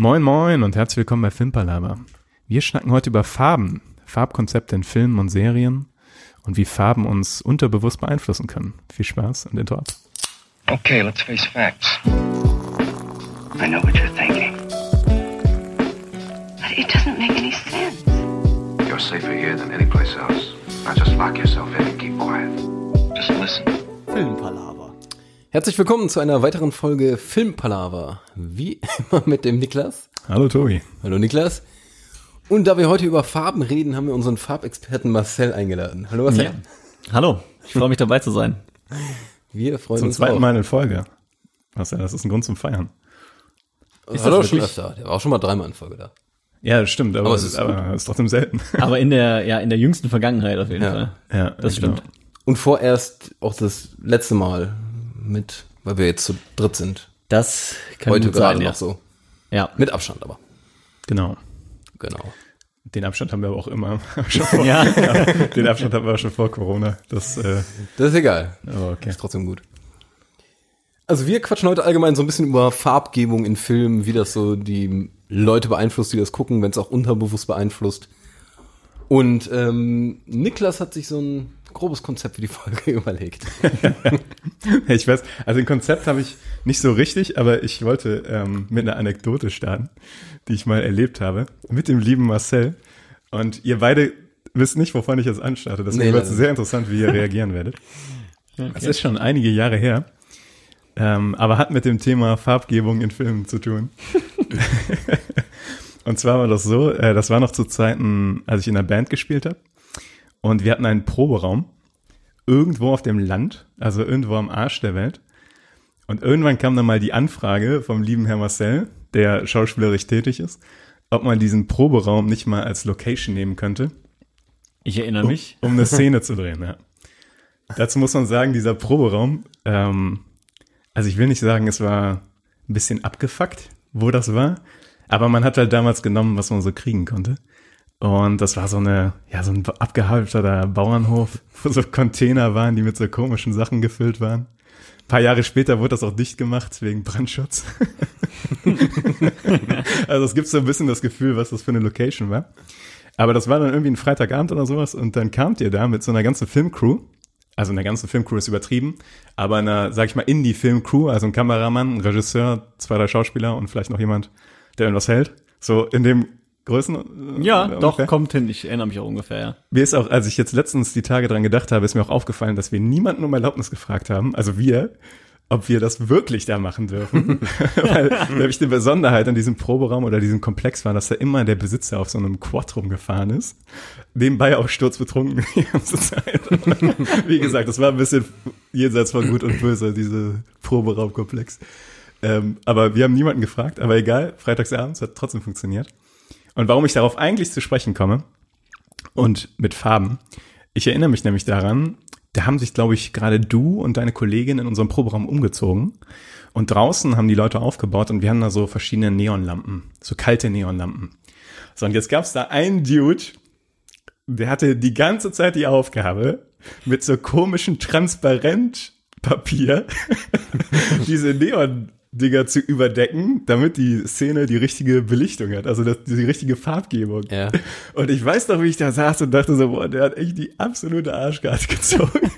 Moin Moin und herzlich willkommen bei Filmpalava. Wir schnacken heute über Farben, Farbkonzepte in Filmen und Serien und wie Farben uns unterbewusst beeinflussen können. Viel Spaß und Intro ab. Okay, let's face facts. I know what you're thinking. But it doesn't make any sense. You're safer here than any place else. Now just lock yourself in and keep quiet. Just listen. Filmpalaver. Herzlich willkommen zu einer weiteren Folge Filmpalaver. Wie immer mit dem Niklas. Hallo Tobi. Hallo Niklas. Und da wir heute über Farben reden, haben wir unseren Farbexperten Marcel eingeladen. Hallo Marcel. Ja. Hallo, ich freue mich dabei zu sein. Wir freuen Zum uns zweiten auch. Mal in Folge. Ja, das ist ein Grund zum Feiern. Ist das das schon öfter. Der war auch schon mal dreimal in Folge da. Ja, das stimmt, aber, Aber es ist, aber es ist trotzdem selten. Aber in der, ja, in der jüngsten Vergangenheit auf jeden Ja. Fall. ja, Das stimmt. Und vorerst auch das letzte Mal mit, weil wir jetzt zu dritt sind. Das kann Heute gut gerade sein, ja. noch so. Ja. Mit Abstand aber. Genau. Genau. Den Abstand haben wir aber auch immer. schon vor, Ja. Den Abstand haben wir schon vor Corona. Das, äh, Das ist egal. aber okay. Ist trotzdem gut. Also wir quatschen heute allgemein so ein bisschen über Farbgebung in Filmen, wie das so die Leute beeinflusst, die das gucken, wenn es auch unterbewusst beeinflusst. Und ähm, Niklas hat sich so ein grobes Konzept für die Folge überlegt. Ich weiß, also ein Konzept habe ich nicht so richtig, aber ich wollte ähm, mit einer Anekdote starten, die ich mal erlebt habe, mit dem lieben Marcel. Und ihr beide wisst nicht, wovon ich jetzt anstarte. Deswegen Nee, wird es sehr interessant, wie ihr reagieren werdet. Es ist schon einige Jahre her, ähm, aber hat mit dem Thema Farbgebung in Filmen zu tun. Und zwar war das so, äh, das war noch zu Zeiten, als ich in einer Band gespielt habe. Und wir hatten einen Proberaum irgendwo auf dem Land, also irgendwo am Arsch der Welt. Und irgendwann kam dann mal die Anfrage vom lieben Herr Marcel, der schauspielerisch tätig ist, ob man diesen Proberaum nicht mal als Location nehmen könnte, Ich erinnere um, mich. um eine Szene zu drehen. Ja. Dazu muss man sagen, dieser Proberaum, ähm, also ich will nicht sagen, es war ein bisschen abgefuckt, wo das war, aber man hat halt damals genommen, was man so kriegen konnte. Und das war so eine, ja, so ein abgehalfterter Bauernhof, wo so Container waren, die mit so komischen Sachen gefüllt waren. Ein paar Jahre später wurde das auch dicht gemacht wegen Brandschutz. also es gibt so ein bisschen das Gefühl, was das für eine Location war. Aber das war dann irgendwie ein Freitagabend oder sowas und dann kamt ihr da mit so einer ganzen Filmcrew. Also eine ganze Filmcrew ist übertrieben, aber einer, sag ich mal, Indie-Filmcrew, also ein Kameramann, ein Regisseur, zwei, drei Schauspieler und vielleicht noch jemand, der irgendwas hält. So in dem Größen. Ja, äh, doch, ungefähr. kommt hin. Ich erinnere mich auch ungefähr, ja. Mir ist auch, als ich jetzt letztens die Tage dran gedacht habe, ist mir auch aufgefallen, dass wir niemanden um Erlaubnis gefragt haben, also wir, ob wir das wirklich da machen dürfen. Weil nämlich die Besonderheit an diesem Proberaum oder diesem Komplex war, dass da immer der Besitzer auf so einem Quad rumgefahren ist. Nebenbei auch sturzbetrunken die ganze Zeit. Wie gesagt, das war ein bisschen jenseits von Gut und Böse, diese Proberaumkomplex. Ähm, aber wir haben niemanden gefragt, aber egal, freitagsabends hat trotzdem funktioniert. Und warum ich darauf eigentlich zu sprechen komme und mit Farben. Ich erinnere mich nämlich daran, da haben sich, glaube ich, gerade du und deine Kollegin in unserem Proberaum umgezogen. Und draußen haben die Leute aufgebaut und wir haben da so verschiedene Neonlampen, so kalte Neonlampen. So, und jetzt gab es da einen Dude, der hatte die ganze Zeit die Aufgabe, mit so komischen Transparentpapier diese Neon-Dinger zu überdecken, damit die Szene die richtige Belichtung hat, also das, die richtige Farbgebung. Ja. Und ich weiß noch, wie ich da saß und dachte so, boah, der hat echt die absolute Arschkarte gezogen.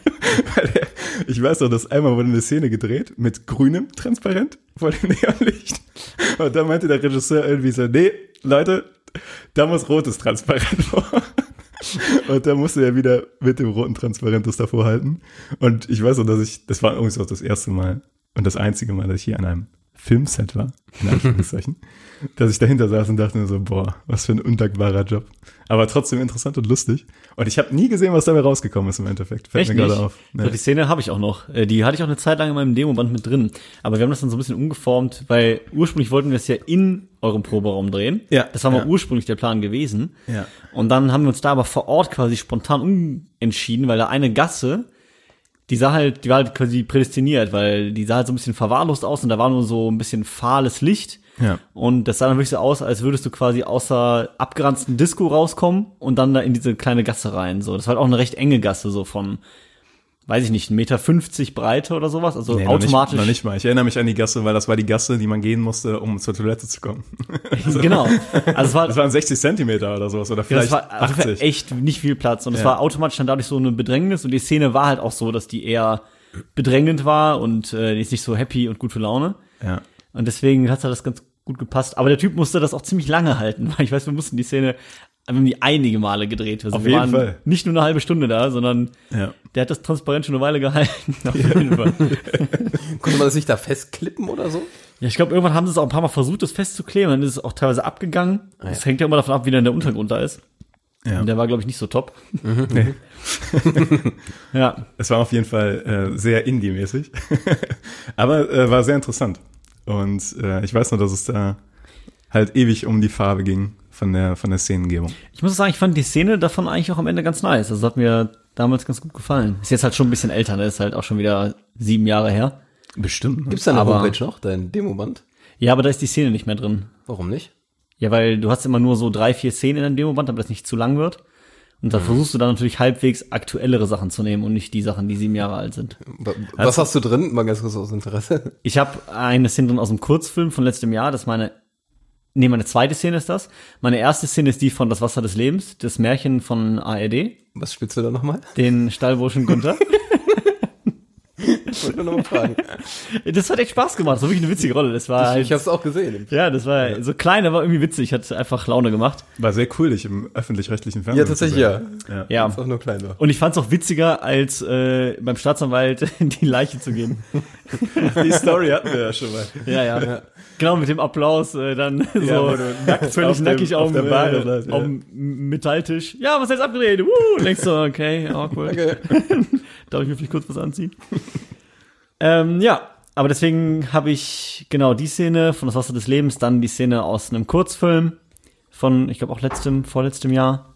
Weil der, ich weiß noch, dass einmal wurde eine Szene gedreht mit grünem Transparent vor dem Neonlicht. Und da meinte der Regisseur irgendwie so, nee, Leute, da muss rotes Transparent vor. Und da musste er wieder mit dem roten Transparent das davor halten. Und ich weiß noch, dass ich, das war übrigens auch das erste Mal und das einzige Mal, dass ich hier an einem Filmset war, in Anführungszeichen, dass ich dahinter saß und dachte mir so, boah, was für ein undankbarer Job. Aber trotzdem interessant und lustig. Und ich habe nie gesehen, was dabei rausgekommen ist im Endeffekt. Fällt Echt mir gerade auf. So, Nee. die Szene habe ich auch noch. Äh, Die hatte ich auch eine Zeit lang in meinem Demoband mit drin. Aber wir haben das dann so ein bisschen umgeformt, weil ursprünglich wollten wir es ja in eurem Proberaum drehen. Ja, Das war mal ja. ursprünglich der Plan gewesen. Ja. Und dann haben wir uns da aber vor Ort quasi spontan umentschieden, weil da eine Gasse, die sah halt, die war halt quasi prädestiniert, weil die sah halt so ein bisschen verwahrlost aus und da war nur so ein bisschen fahles Licht. Ja. Und das sah dann wirklich so aus, als würdest du quasi außer abgeranzten Disco rauskommen und dann da in diese kleine Gasse rein. So, das war halt auch eine recht enge Gasse, so von, weiß ich nicht, 1,50 Meter Breite oder sowas. Also Nee, automatisch. Noch nicht, noch nicht mal. Ich erinnere mich an die Gasse, weil das war die Gasse, die man gehen musste, um zur Toilette zu kommen. genau. Also es war, Das waren 60 Zentimeter oder sowas oder Ja, vielleicht das war auf jeden Fall 80. echt nicht viel Platz und es Ja. war automatisch dann dadurch so eine Bedrängnis und die Szene war halt auch so, dass die eher bedrängend war und äh, die ist nicht so happy und gut für Laune Ja. und deswegen hat das ganz gut gepasst. Aber der Typ musste das auch ziemlich lange halten, weil ich weiß, wir mussten die Szene wir haben die einige Male gedreht. Also Auf wir jeden waren Fall. nicht nur eine halbe Stunde da, sondern Ja. der hat das transparent schon eine Weile gehalten. Auf jeden Fall. Konnte man das nicht da festklippen oder so? Ja, ich glaube, irgendwann haben sie es auch ein paar Mal versucht, das festzukleben, dann ist es auch teilweise abgegangen. Das hängt ja immer davon ab, wie dann der Untergrund da ist. Ja. Und der war, glaube ich, nicht so top. Nee. Ja, Es war auf jeden Fall äh, sehr Indie-mäßig. Aber äh, war sehr interessant. Und äh, ich weiß nur, dass es da halt ewig um die Farbe ging von der, von der Szenengebung. Ich muss sagen, ich fand die Szene davon eigentlich auch am Ende ganz nice. Also hat mir damals ganz gut gefallen. Ist jetzt halt schon ein bisschen älter, ne? Ist halt auch schon wieder sieben Jahre her. Bestimmt. Ne? Gibt's da eine Aber- Homepage noch, dein Demoband? Ja, aber da ist die Szene nicht mehr drin. Warum nicht? Ja, weil du hast immer nur so drei, vier Szenen in deinem Demoband, damit das nicht zu lang wird. Und da versuchst du dann natürlich halbwegs aktuellere Sachen zu nehmen und nicht die Sachen, die sieben Jahre alt sind. Wa- Was hast du drin? Mal ganz kurz aus Interesse. Ich habe eine Szene drin aus dem Kurzfilm von letztem Jahr. Das ist meine, nee, meine zweite Szene ist das. Meine erste Szene ist die von Das Wasser des Lebens, das Märchen von ARD, Was spielst du da nochmal? den Stallburschen Günther. Ich wollte nur noch mal fragen. Das hat echt Spaß gemacht. Das war wirklich eine witzige Rolle. Das war halt, Ich hab's auch gesehen. ja, das war so klein, aber irgendwie witzig. Hat einfach Laune gemacht. War sehr cool, dich im öffentlich-rechtlichen Fernsehen Ja, tatsächlich, zu ja. sehen. ja. Ja. Auch nur klein war. Und ich fand es auch witziger, als äh, beim Staatsanwalt die Leiche zu geben. Die Story hatten wir ja schon mal. Ja, ja. Genau, mit dem Applaus äh, dann so du nackt völlig auf dem- nackig auf auf, der dem, Bahn äh, ja. auf dem Metalltisch. Ja, was ist jetzt abgedreht? Woo! Denkst so, okay, awkward. Okay. Darf ich mir vielleicht kurz was anziehen? Ähm, ja, aber deswegen habe ich genau die Szene von Das Wasser des Lebens, dann die Szene aus einem Kurzfilm von, ich glaube auch letztem, vorletztem Jahr.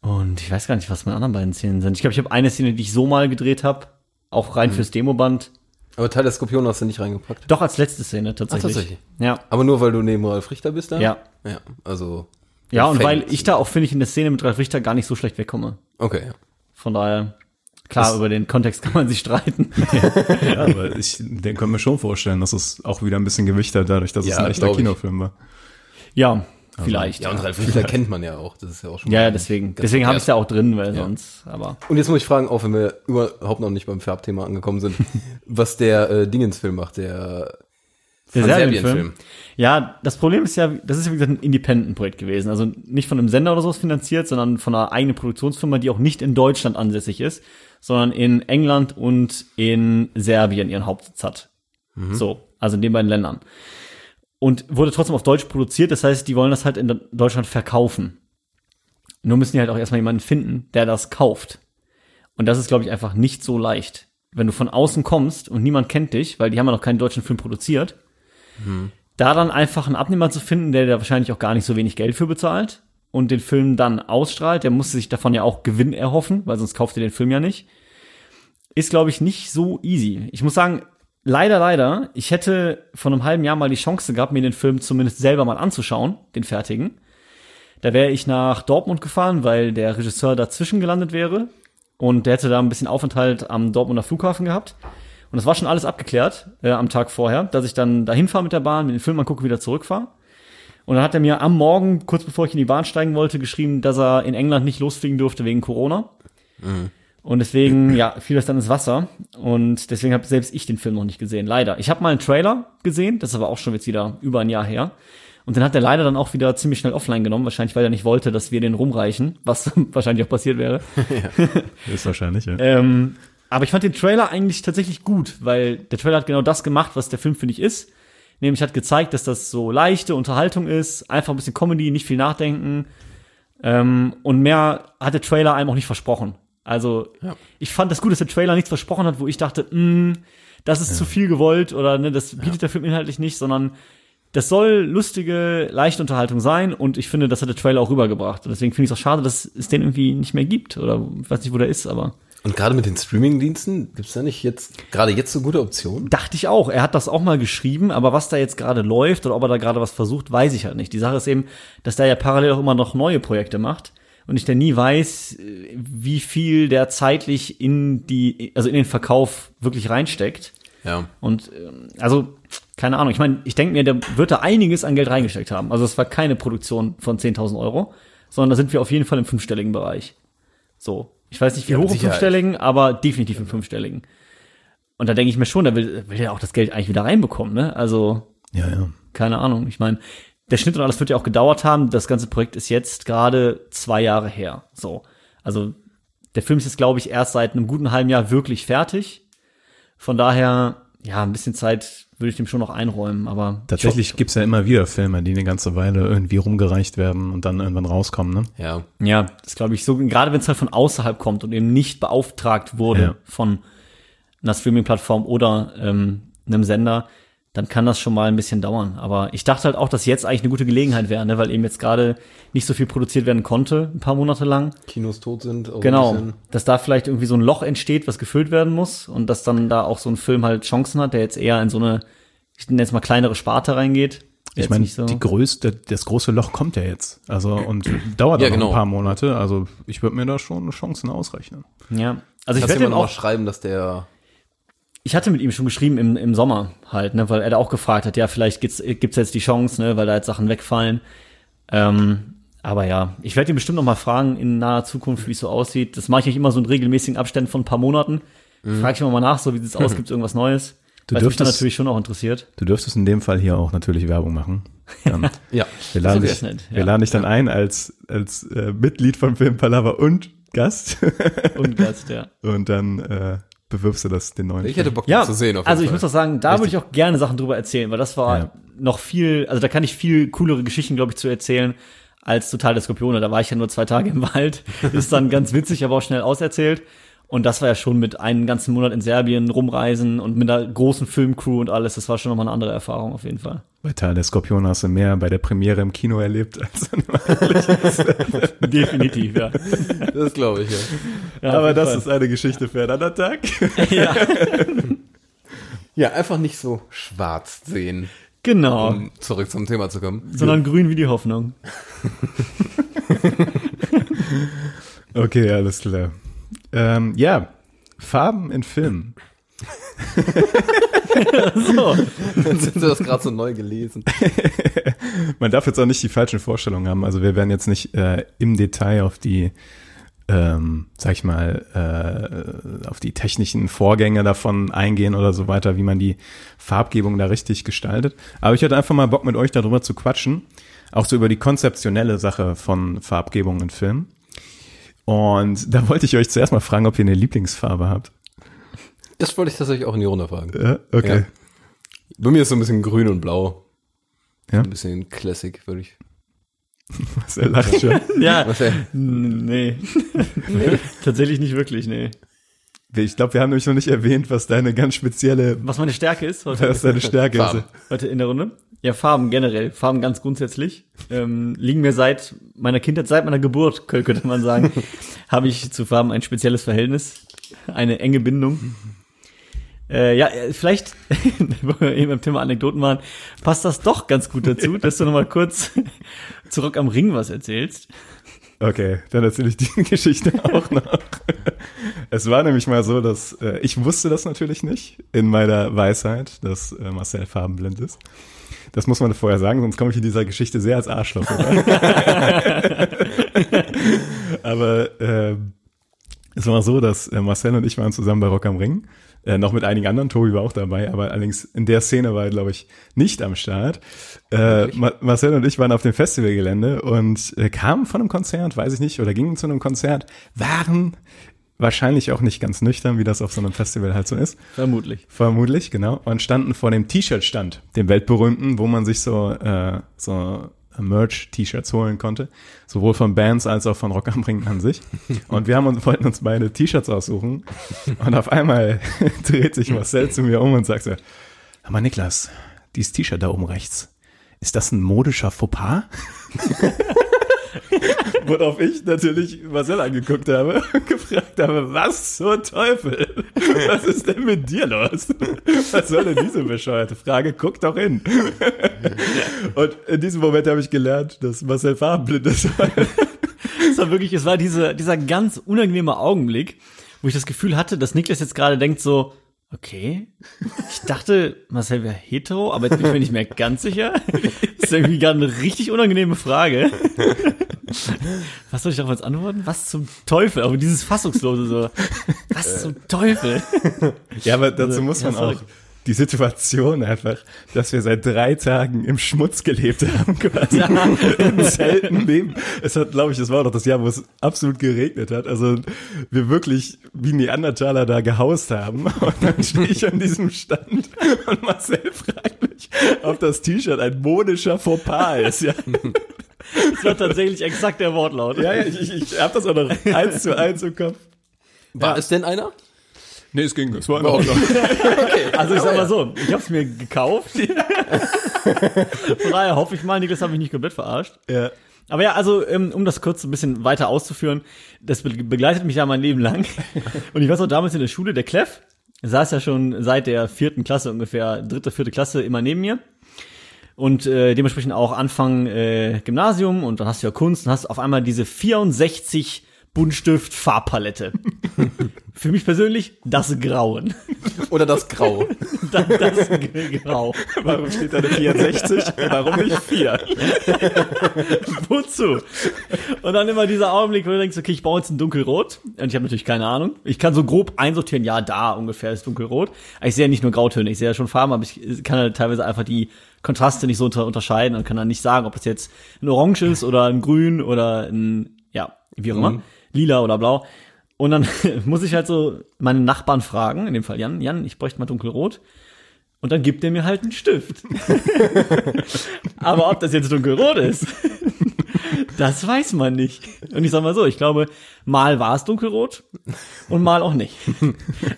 Und ich weiß gar nicht, was meine anderen beiden Szenen sind. Ich glaube, ich habe eine Szene, die ich so mal gedreht habe, auch Mhm. rein fürs Demoband. Aber Teil der Skorpion hast du nicht reingepackt. Doch als letzte Szene tatsächlich. tatsächlich? Ja. Aber nur weil du neben Ralf Richter bist da? Ja. Ja, also. Ja, und weil ich da auch, finde ich, in der Szene mit Ralf Richter gar nicht so schlecht wegkomme. Okay, ja. Von daher, klar, Das- über den Kontext kann man sich streiten. Ja, aber ich den können wir schon vorstellen, dass es auch wieder ein bisschen Gewicht hat, dadurch, dass es Ja, ein echter. Kinofilm war. ja, vielleicht. Ja, und Ralf Richter kennt man ja auch. Das ist ja auch schon. Ja, mal ja, deswegen. Deswegen habe ich verkehrt. ja auch drin, weil Ja. sonst, aber. Und jetzt muss ich fragen, auch wenn wir überhaupt noch nicht beim Färbthema angekommen sind, was der äh, Dingens-Film macht, der, Serbienfilm. Serbien-Film. Ja, das Problem ist ja, das ist ja wie gesagt ein Independent-Projekt gewesen. Also nicht von einem Sender oder sowas finanziert, sondern von einer eigenen Produktionsfirma, die auch nicht in Deutschland ansässig ist, sondern in England und in Serbien ihren Hauptsitz hat. So, also in den beiden Ländern. Und wurde trotzdem auf Deutsch produziert, das heißt, die wollen das halt in Deutschland verkaufen. Nur müssen die halt auch erstmal jemanden finden, der das kauft. Und das ist, glaube ich, einfach nicht so leicht. Wenn du von außen kommst und niemand kennt dich, weil die haben ja noch keinen deutschen Film produziert, da dann einfach einen Abnehmer zu finden, der da wahrscheinlich auch gar nicht so wenig Geld für bezahlt und den Film dann ausstrahlt, der musste sich davon ja auch Gewinn erhoffen, weil sonst kauft ihr den Film ja nicht, ist, glaube ich, nicht so easy. Ich muss sagen, leider, leider, ich hätte vor einem halben Jahr mal die Chance gehabt, mir den Film zumindest selber mal anzuschauen, den fertigen. Da wäre ich nach Dortmund gefahren, weil der Regisseur dazwischen gelandet wäre. Und der hätte da ein bisschen Aufenthalt am Dortmunder Flughafen gehabt. Und das war schon alles abgeklärt äh, am Tag vorher, dass ich dann dahin fahre mit der Bahn, mir den Film angucke, wieder zurückfahre. Und dann hat er mir am Morgen, kurz bevor ich in die Bahn steigen wollte, geschrieben, dass er in England nicht losfliegen durfte wegen Corona. Und deswegen, ja, fiel das dann ins Wasser. Und deswegen habe selbst ich den Film noch nicht gesehen, leider. Ich habe mal einen Trailer gesehen, das ist aber auch schon jetzt wieder über ein Jahr her. Und den hat er leider dann auch wieder ziemlich schnell offline genommen, wahrscheinlich weil er nicht wollte, dass wir den rumreichen, was wahrscheinlich auch passiert wäre. Ist wahrscheinlich, ja. Ähm, aber ich fand den Trailer eigentlich tatsächlich gut, weil der Trailer hat genau das gemacht, was der Film, finde ich, ist. Nämlich hat gezeigt, dass das so leichte Unterhaltung ist, einfach ein bisschen Comedy, nicht viel nachdenken. Ähm, und mehr hat der Trailer einem auch nicht versprochen. Also, ich fand das gut, dass der Trailer nichts versprochen hat, wo ich dachte, mh, das ist zu viel gewollt oder ne, das bietet der Film inhaltlich nicht, sondern das soll lustige, leichte Unterhaltung sein und ich finde, das hat der Trailer auch rübergebracht. Und deswegen finde ich es auch schade, dass es den irgendwie nicht mehr gibt oder ich weiß nicht, wo der ist, aber Und gerade mit den Streaming-Diensten, gibt's da nicht jetzt, gerade jetzt so gute Optionen? dachte ich auch. Er hat das auch mal geschrieben, aber was da jetzt gerade läuft oder ob er da gerade was versucht, weiß ich halt nicht. Die Sache ist eben, dass der ja parallel auch immer noch neue Projekte macht. und ich dann nie weiß, wie viel der zeitlich in die, also in den Verkauf wirklich reinsteckt. Ja. Und ähm, also, keine Ahnung, ich meine, ich denke mir, der wird da einiges an Geld reingesteckt haben. Also es war keine Produktion von 10.000 Euro, sondern da sind wir auf jeden Fall im fünfstelligen Bereich. So. Ich weiß nicht, wie Ja, hoch im fünfstelligen, aber definitiv im fünfstelligen. Und da denke ich mir schon, da will, will er auch das Geld eigentlich wieder reinbekommen, ne? Also, Ja, ja. keine Ahnung. Ich meine, der Schnitt und alles wird ja auch gedauert haben. Das ganze Projekt ist jetzt gerade zwei Jahre her. So. Also, der Film ist jetzt, glaube ich, erst seit einem guten halben Jahr wirklich fertig. Von daher, ja, ein bisschen Zeit würde ich dem schon noch einräumen, aber Tatsächlich gibt's ja immer wieder Filme, die eine ganze Weile irgendwie rumgereicht werden und dann irgendwann rauskommen, ne? Ja. Ja, das glaube ich so, gerade wenn es halt von außerhalb kommt und eben nicht beauftragt wurde Ja. von einer Streaming-Plattform oder ähm, einem Sender, dann kann das schon mal ein bisschen dauern. Aber ich dachte halt auch, dass jetzt eigentlich eine gute Gelegenheit wäre, ne? weil eben jetzt gerade nicht so viel produziert werden konnte, ein paar Monate lang. Kinos tot sind. auch Genau, dass da vielleicht irgendwie so ein Loch entsteht, was gefüllt werden muss und dass dann da auch so ein Film halt Chancen hat, der jetzt eher in so eine, ich nenne jetzt mal kleinere Sparte reingeht. Ich meine, nicht so. die größte, das große Loch kommt ja jetzt. Also und dauert Ja, genau. ein paar Monate. Also ich würde mir da schon Chancen ausrechnen. ja, also ich Kannst werde du ihm immer noch auch schreiben, dass der Ich hatte mit ihm schon geschrieben im, im Sommer halt, ne, weil er da auch gefragt hat, ja, vielleicht gibt's, gibt's jetzt die Chance, ne, weil da jetzt Sachen wegfallen. Ähm, aber ja, ich werde ihn bestimmt noch mal fragen in naher Zukunft, wie es so aussieht. Das mache ich nicht immer so in regelmäßigen Abständen von ein paar Monaten. Frage ich immer mal nach, so wie sieht's aus, gibt's irgendwas Neues? Du Weil es mich dann dürftest- natürlich schon auch interessiert. Du dürftest in dem Fall hier auch natürlich Werbung machen. Dann, Ja. wir laden, dich, nett, wir ja. laden dich dann ein als, als äh, Mitglied von Film Palaver und Gast. Und Gast, ja. und dann äh, bewirbst du das den neuen. Ich hätte Bock Ja, zu sehen. Auf jeden also ich Fall. muss auch sagen, da würde ich auch gerne Sachen drüber erzählen, weil das war Ja. noch viel, also da kann ich viel coolere Geschichten, glaube ich, zu erzählen als Total der Skorpione. Da war ich ja nur zwei Tage im Wald, ist dann ganz witzig, aber auch schnell auserzählt. Und das war ja schon mit einem ganzen Monat in Serbien rumreisen und mit einer großen Filmcrew und alles. Das war schon nochmal eine andere Erfahrung auf jeden Fall. Bei Tal der Skorpion hast du mehr bei der Premiere im Kino erlebt als Definitiv, ja. Das glaube ich, ja. ja Aber das Fall. ist eine Geschichte für einen anderen Tag. ja, Ja, einfach nicht so schwarz sehen, genau. um zurück zum Thema zu kommen. Sondern grün wie die Hoffnung. Okay, alles klar. Ähm, ja, Farben in Filmen. So. Sind du das gerade so neu gelesen? Man darf jetzt auch nicht die falschen Vorstellungen haben. Also wir werden jetzt nicht äh, im Detail auf die, ähm, sag ich mal, äh, auf die technischen Vorgänge davon eingehen oder so weiter, wie man die Farbgebung da richtig gestaltet. Aber ich hatte einfach mal Bock mit euch darüber zu quatschen, auch so über die konzeptionelle Sache von Farbgebung in Filmen. Und da wollte ich euch zuerst mal fragen, ob ihr eine Lieblingsfarbe habt. Das wollte ich tatsächlich auch in die Runde fragen. Ja, okay. Ja. Bei mir ist so ein bisschen grün und blau. Ja. Ein bisschen Classic, würde ich. Was er lacht schon. Ja, Was, ja. nee. Tatsächlich nicht wirklich, nee. Ich glaube, wir haben nämlich noch nicht erwähnt, was deine ganz spezielle, Was meine Stärke ist heute. was deine Stärke Farben. ist. Heute in der Runde? Ja, Farben generell. Farben ganz grundsätzlich. Ähm, liegen mir seit meiner Kindheit, seit meiner Geburt, kö- könnte man sagen, habe ich zu Farben ein spezielles Verhältnis. Eine enge Bindung. Äh, ja, äh, vielleicht, wo wir eben beim Thema Anekdoten waren, passt das doch ganz gut dazu, dass du noch mal kurz zurück am Ring was erzählst. Okay, dann erzähle ich die Geschichte auch noch. Es war nämlich mal so, dass äh, ich wusste das natürlich nicht in meiner Weisheit, dass äh, Marcel farbenblind ist. Das muss man vorher sagen, sonst komme ich in dieser Geschichte sehr als Arschloch. Aber äh, es war so, dass äh, Marcel und ich waren zusammen bei Rock am Ring. Äh, noch mit einigen anderen, Tobi war auch dabei, aber allerdings in der Szene war er, glaube ich, nicht am Start. Äh, Ma Marcel und ich waren auf dem Festivalgelände und äh, kamen von einem Konzert, weiß ich nicht, oder gingen zu einem Konzert, waren wahrscheinlich auch nicht ganz nüchtern, wie das auf so einem Festival halt so ist. Vermutlich. Vermutlich, genau. Und standen vor dem T-Shirt-Stand, dem weltberühmten, wo man sich so, äh, so Merch-T-Shirts holen konnte. Sowohl von Bands als auch von Rock am Ring an sich. Und wir haben uns, wollten uns beide T-Shirts aussuchen. Und auf einmal dreht sich Marcel zu mir um und sagt so, aber Niklas, dieses T-Shirt da oben rechts, ist das ein modischer Fauxpas? Worauf ich natürlich Marcel angeguckt habe gefragt habe, was zur Teufel? Was ist denn mit dir los? Was soll denn diese bescheuerte Frage? Guck doch hin. Und in diesem Moment habe ich gelernt, dass Marcel farbenblind ist. Das war wirklich, es war diese, dieser ganz unangenehme Augenblick, wo ich das Gefühl hatte, dass Niklas jetzt gerade denkt so, okay, ich dachte, Marcel wäre hetero, aber jetzt bin ich mir nicht mehr ganz sicher. Das ist irgendwie gerade eine richtig unangenehme Frage. Was soll ich darauf jetzt antworten? Was zum Teufel? Aber dieses Fassungslose so. Was zum Teufel? Ja, aber dazu muss Ja, man auch die Situation einfach, dass wir seit drei Tagen im Schmutz gelebt haben, quasi im Zelten leben. Es hat, glaube ich, das war doch das Jahr, wo es absolut geregnet hat. Also wir wirklich wie Neandertaler da gehaust haben. Und dann stehe ich an diesem Stand und Marcel fragt mich, ob das T-Shirt ein modischer Fauxpas ist. Ja, Das war tatsächlich exakt der Wortlaut. ja, ja ich, ich, ich habe das auch noch eins zu eins im Kopf. War es denn einer? Nee, es ging. Es war in Ordnung. Also ich sag mal so, ich habe es mir gekauft. Von daher hoffe ich mal, Niklas hat mich nicht komplett verarscht. Ja. Aber ja, also ähm, um das kurz ein bisschen weiter auszuführen, das be begleitet mich ja mein Leben lang. Und ich weiß auch damals in der Schule, der Kleff saß ja schon seit der vierten Klasse ungefähr, dritte, vierte Klasse immer neben mir. Und äh, dementsprechend auch Anfang äh, Gymnasium und dann hast du ja Kunst und hast auf einmal diese 64 Buntstift Farbpalette. Für mich persönlich das Grauen. Oder das Grau? Das, das Grau. Warum steht da eine 64? Warum nicht 4? Wozu? Und dann immer dieser Augenblick, wo du denkst, okay, ich baue jetzt ein dunkelrot. Und ich habe natürlich keine Ahnung. Ich kann so grob einsortieren, ja, da ungefähr ist dunkelrot. Aber ich sehe ja nicht nur Grautöne, ich sehe ja schon Farben, aber ich kann halt teilweise einfach die Kontraste nicht so unter unterscheiden und kann dann nicht sagen, ob es jetzt ein Orange ist oder ein Grün oder ein, ja, wie auch immer, lila oder blau. Und dann muss ich halt so meine Nachbarn fragen, in dem Fall Jan, Jan, ich bräuchte mal dunkelrot. Und dann gibt er mir halt einen Stift. Aber ob das jetzt dunkelrot ist, das weiß man nicht. Und ich sag mal so, ich glaube, mal war es dunkelrot und mal auch nicht.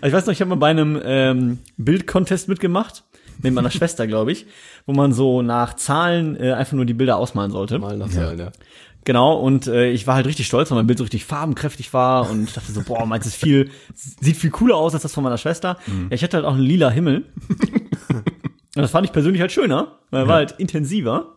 Also ich weiß noch, ich habe mal bei einem ähm, Bildcontest mitgemacht, mit meiner Schwester, glaube ich, wo man so nach Zahlen äh, einfach nur die Bilder ausmalen sollte. Mal nach Zahlen, ja. Genau, und äh, ich war halt richtig stolz, weil mein Bild so richtig farbenkräftig war und ich dachte so, boah, meins ist viel, sieht viel cooler aus als das von meiner Schwester. Ja, ich hatte halt auch einen lila Himmel. Und das fand ich persönlich halt schöner, weil er war halt intensiver.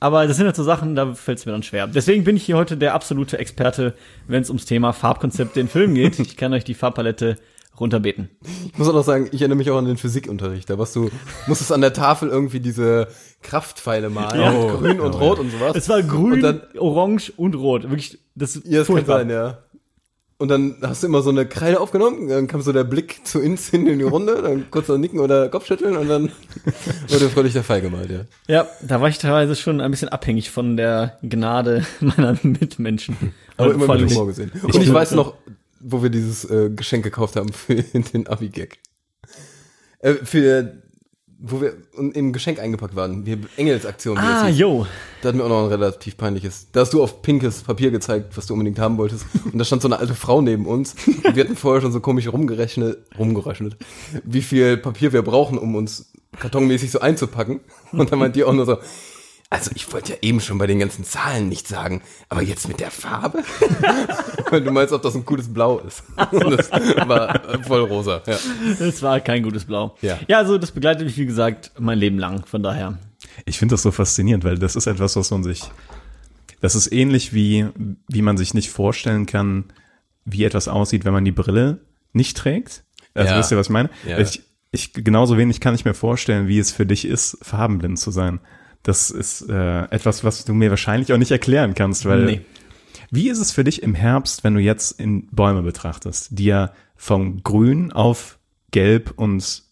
Aber das sind halt so Sachen, da fällt es mir dann schwer. Deswegen bin ich hier heute der absolute Experte, wenn es ums Thema Farbkonzepte in Filmen geht. Ich kann euch die Farbpalette runterbeten. Ich muss auch noch sagen, ich erinnere mich auch an den Physikunterricht. Da warst du, musstest an der Tafel irgendwie diese Kraftpfeile malen. Ja. mit Grün und Rot und sowas. Es war grün, Und dann, orange und rot. Wirklich, das ist ja, das kann furchtbar. sein, ja. Und dann hast du immer so eine Kreide aufgenommen, dann kam so der Blick zu ins hin in die Runde, dann kurz noch nicken oder Kopfschütteln und dann wurde fröhlich der Fall gemalt, ja. Ja, da war ich teilweise schon ein bisschen abhängig von der Gnade meiner Mitmenschen. Aber immer mit ich- Humor gesehen. Und ich weiß noch, wo wir dieses äh, Geschenk gekauft haben für den Abi-Gag. Äh, für, wo wir im Geschenk eingepackt waren. Wir Engelsaktion. Ah, yo. Da hatten wir auch noch ein relativ peinliches. Da hast du auf pinkes Papier gezeigt, was du unbedingt haben wolltest. Und da stand so eine alte Frau neben uns. Und wir hatten vorher schon so komisch rumgerechnet, rumgerechnet, wie viel Papier wir brauchen, um uns kartonmäßig so einzupacken. Und dann meint die auch nur so, also ich wollte ja eben schon bei den ganzen Zahlen nicht sagen, aber jetzt mit der Farbe? Du meinst, ob das ein cooles Blau ist. Das war äh, voll rosa, ja. Das war kein gutes Blau. Ja. ja, also das begleitet mich, wie gesagt, mein Leben lang. Von daher. Ich finde das so faszinierend, weil das ist etwas, was man sich, das ist ähnlich wie, wie man sich nicht vorstellen kann, wie etwas aussieht, wenn man die Brille nicht trägt. Also Ja. wisst ihr, was ich meine? Ja. Ich, ich, genauso wenig kann ich mir vorstellen, wie es für dich ist, farbenblind zu sein. Das ist äh, etwas, was du mir wahrscheinlich auch nicht erklären kannst, weil Nee. wie ist es für dich im Herbst, wenn du jetzt in Bäume betrachtest, die ja vom Grün auf Gelb und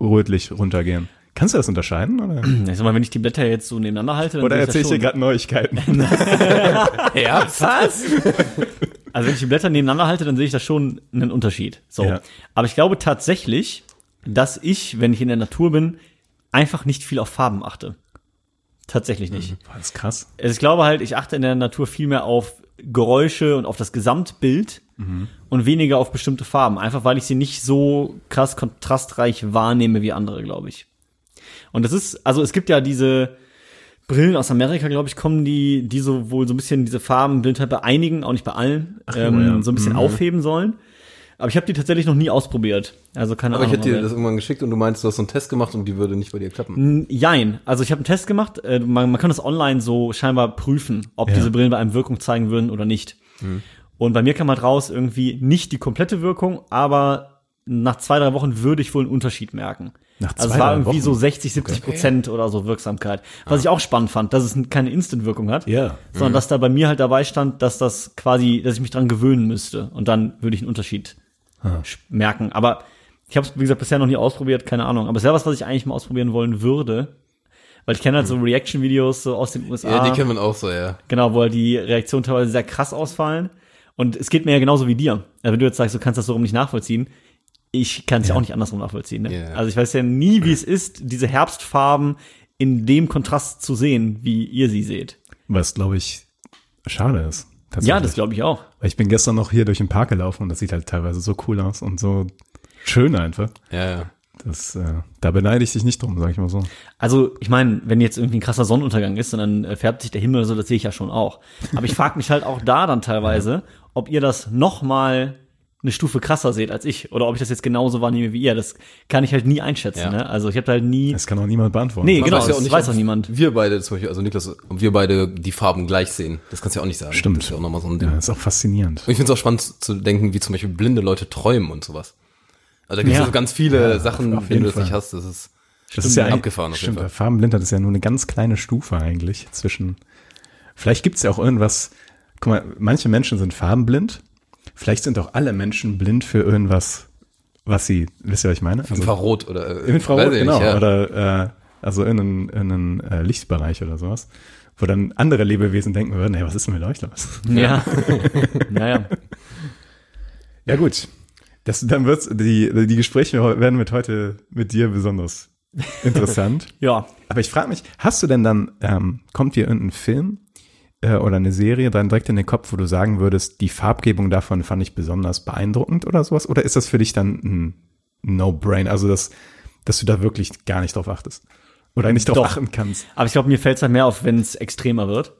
rötlich runtergehen? Kannst du das unterscheiden? Oder, Ich sag mal, wenn ich die Blätter jetzt so nebeneinander halte, dann oder sehe ich das erzähle ich dir gerade Neuigkeiten? Herbst? Was? Also wenn ich die Blätter nebeneinander halte, dann sehe ich da schon einen Unterschied. So. Ja. Aber ich glaube tatsächlich, dass ich, wenn ich in der Natur bin, einfach nicht viel auf Farben achte. Tatsächlich nicht. Boah, das ist krass. Also ich glaube halt, ich achte in der Natur viel mehr auf Geräusche und auf das Gesamtbild und weniger auf bestimmte Farben. Einfach weil ich sie nicht so krass kontrastreich wahrnehme wie andere, glaube ich. Und das ist, also es gibt ja diese Brillen aus Amerika, glaube ich, kommen die, die so wohl so ein bisschen diese Farbenblindheit bei einigen, auch nicht bei allen, ähm, ja. so ein bisschen aufheben sollen. Aber ich habe die tatsächlich noch nie ausprobiert. Also keine Aber ich Ahnung. hätte dir aber- das irgendwann geschickt und du meinst, du hast so einen Test gemacht und die würde nicht bei dir klappen. N- Jein. Also ich habe einen Test gemacht. Äh, man, man kann das online so scheinbar prüfen, ob Ja. diese Brillen bei einem Wirkung zeigen würden oder nicht. Und bei mir kam halt raus irgendwie nicht die komplette Wirkung, aber nach zwei, drei Wochen würde ich wohl einen Unterschied merken. Nach also zwei, es war irgendwie Wochen? so 60, 70 Prozent oder so Wirksamkeit. Was ich auch spannend fand, dass es keine Instant-Wirkung hat, Ja. sondern dass da bei mir halt dabei stand, dass das quasi, dass ich mich dran gewöhnen müsste. Und dann würde ich einen Unterschied sch- merken. Aber ich habe es, wie gesagt, bisher noch nie ausprobiert, keine Ahnung. Aber es wäre was, was ich eigentlich mal ausprobieren wollen würde. Weil ich kenne halt so Reaction-Videos so aus den USA. Ja, die kennt man auch so, ja. Genau, wo halt die Reaktionen teilweise sehr krass ausfallen. Und es geht mir ja genauso wie dir. Also wenn du jetzt sagst, du kannst das so rum nicht nachvollziehen, ich kann es ja. auch nicht andersrum nachvollziehen. Ne? Ja. Also ich weiß ja nie, wie es ist, diese Herbstfarben in dem Kontrast zu sehen, wie ihr sie seht. Was, glaube ich, schade ist. Ja, das glaube ich auch. Ich bin gestern noch hier durch den Park gelaufen und das sieht halt teilweise so cool aus und so schön einfach. Ja, ja. Das, äh, da beneide ich dich nicht drum, sag ich mal so. Also, ich meine, wenn jetzt irgendwie ein krasser Sonnenuntergang ist und dann äh, färbt sich der Himmel so, das sehe ich ja schon auch. Aber ich frage mich halt auch da dann teilweise, ob ihr das noch mal eine Stufe krasser seht als ich oder ob ich das jetzt genauso wahrnehme wie ihr. Das kann ich halt nie einschätzen. Ja. Ne? Also ich habe da halt nie. Das kann auch niemand beantworten. Nee, Man genau, weiß ja auch nicht, weiß auch niemand. Wir beide zum Beispiel, also Niklas, ob wir beide die Farben gleich sehen. Das kannst du ja auch nicht sagen. Stimmt. Das ist ja auch nochmal so ein Ding. Ja, ist auch faszinierend. Und ich finde es auch spannend zu denken, wie zum Beispiel blinde Leute träumen und sowas. Also da gibt es Ja. so ganz viele Sachen, auf wenn jeden du das Fall. nicht hast. Das ist Das ist ja abgefahren auf jeden Stimmt, Fall. Farbenblindheit ist ja nur eine ganz kleine Stufe eigentlich zwischen. Vielleicht gibt's ja auch irgendwas. Guck mal, manche Menschen sind farbenblind. Vielleicht sind auch alle Menschen blind für irgendwas, was sie. Wisst ihr, was ich meine? Also, Infrarot oder äh, Infrarot, weiß ich genau. nicht, ja. Oder äh, also in einen, in einen äh, Lichtbereich oder sowas. Wo dann andere Lebewesen denken würden, hey, was ist denn mit euch los? Ja. naja. Ja, gut. Das, dann wird's, die, die Gespräche werden mit heute mit dir besonders interessant. Ja. Aber ich frage mich, hast du denn dann, ähm, kommt dir irgendein Film äh, oder eine Serie dann direkt in den Kopf, wo du sagen würdest, die Farbgebung davon fand ich besonders beeindruckend oder sowas? Oder ist das für dich dann ein No-Brain? Also, dass, dass du da wirklich gar nicht drauf achtest? Oder nicht drauf Doch. achten kannst? Aber ich glaube, mir fällt es halt mehr auf, wenn es extremer wird.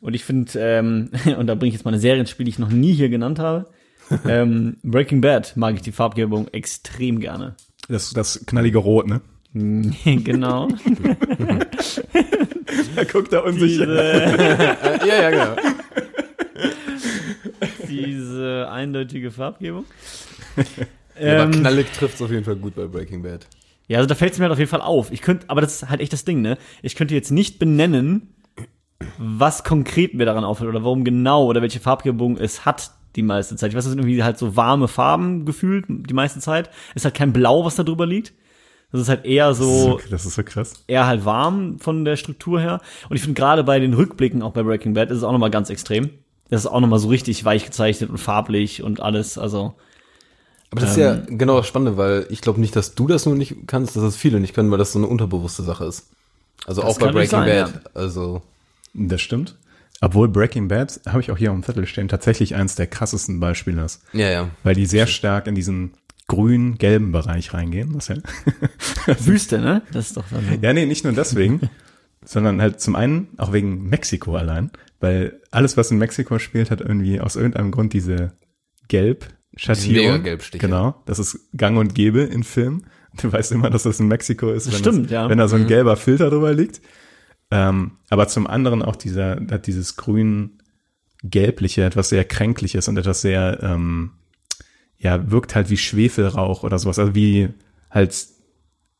Und ich finde, ähm, und da bringe ich jetzt mal eine Serie ins Spiel, die ich noch nie hier genannt habe. ähm, Breaking Bad mag ich die Farbgebung extrem gerne. Das, das knallige Rot, ne? genau. Er guckt da unsicher. diese, ja, ja, genau. diese eindeutige Farbgebung. Ja, aber Ähm, knallig trifft auf jeden Fall gut bei Breaking Bad. Ja, also da fällt es mir halt auf jeden Fall auf. Ich könnte, aber das ist halt echt das Ding, ne? Ich könnte jetzt nicht benennen, was konkret mir daran auffällt oder warum genau oder welche Farbgebung es hat die meiste Zeit. Ich weiß, es sind irgendwie halt so warme Farben gefühlt die meiste Zeit. Es ist halt kein Blau, was da drüber liegt. Das ist halt eher so, Das ist so krass. eher halt warm von der Struktur her. Und ich finde gerade bei den Rückblicken, auch bei Breaking Bad, ist es auch nochmal ganz extrem. Das ist auch nochmal so richtig weich gezeichnet und farblich und alles. Also, Aber das ist ja genau das Spannende, weil ich glaube nicht, dass du das nur nicht kannst, dass das viele nicht können, weil das so eine unterbewusste Sache ist. Also auch bei Breaking sein, Bad. Also Das stimmt. Obwohl Breaking Bad, habe ich auch hier auf dem Zettel stehen, tatsächlich eins der krassesten Beispiele ist. ja, ja. Weil die sehr stark in diesen grün-gelben Bereich reingehen. Was ja, Wüste, ne? Das ist doch dann so. ja, nee, nicht nur deswegen, sondern halt zum einen auch wegen Mexiko allein. Weil alles, was in Mexiko spielt, hat irgendwie aus irgendeinem Grund diese Gelb-Schattierung. Mega-Gelbstiche. Genau, das ist gang und gäbe in Filmen. Du weißt immer, dass das in Mexiko ist, wenn, Stimmt, das, ja. wenn da so ein gelber Filter drüber liegt. Ähm, aber zum anderen auch dieser, hat dieses grün-gelbliche, etwas sehr kränkliches und etwas sehr, ähm, ja, wirkt halt wie Schwefelrauch oder sowas, also wie halt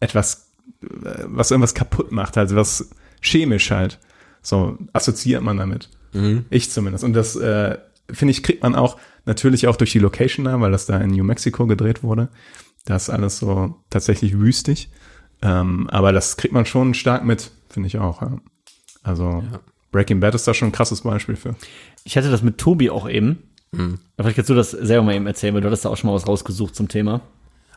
etwas, was irgendwas kaputt macht, also was chemisch halt. So assoziiert man damit. Ich zumindest. Und das, äh, finde ich, kriegt man auch natürlich auch durch die Location da, weil das da in New Mexico gedreht wurde. Da ist alles so tatsächlich wüstig. Ähm, aber das kriegt man schon stark mit, finde ich auch. Ja. Also Breaking Bad ist da schon ein krasses Beispiel für. Ich hatte das mit Tobi auch eben. Aber Vielleicht kannst du das selber mal eben erzählen, weil du hattest da auch schon mal was rausgesucht zum Thema.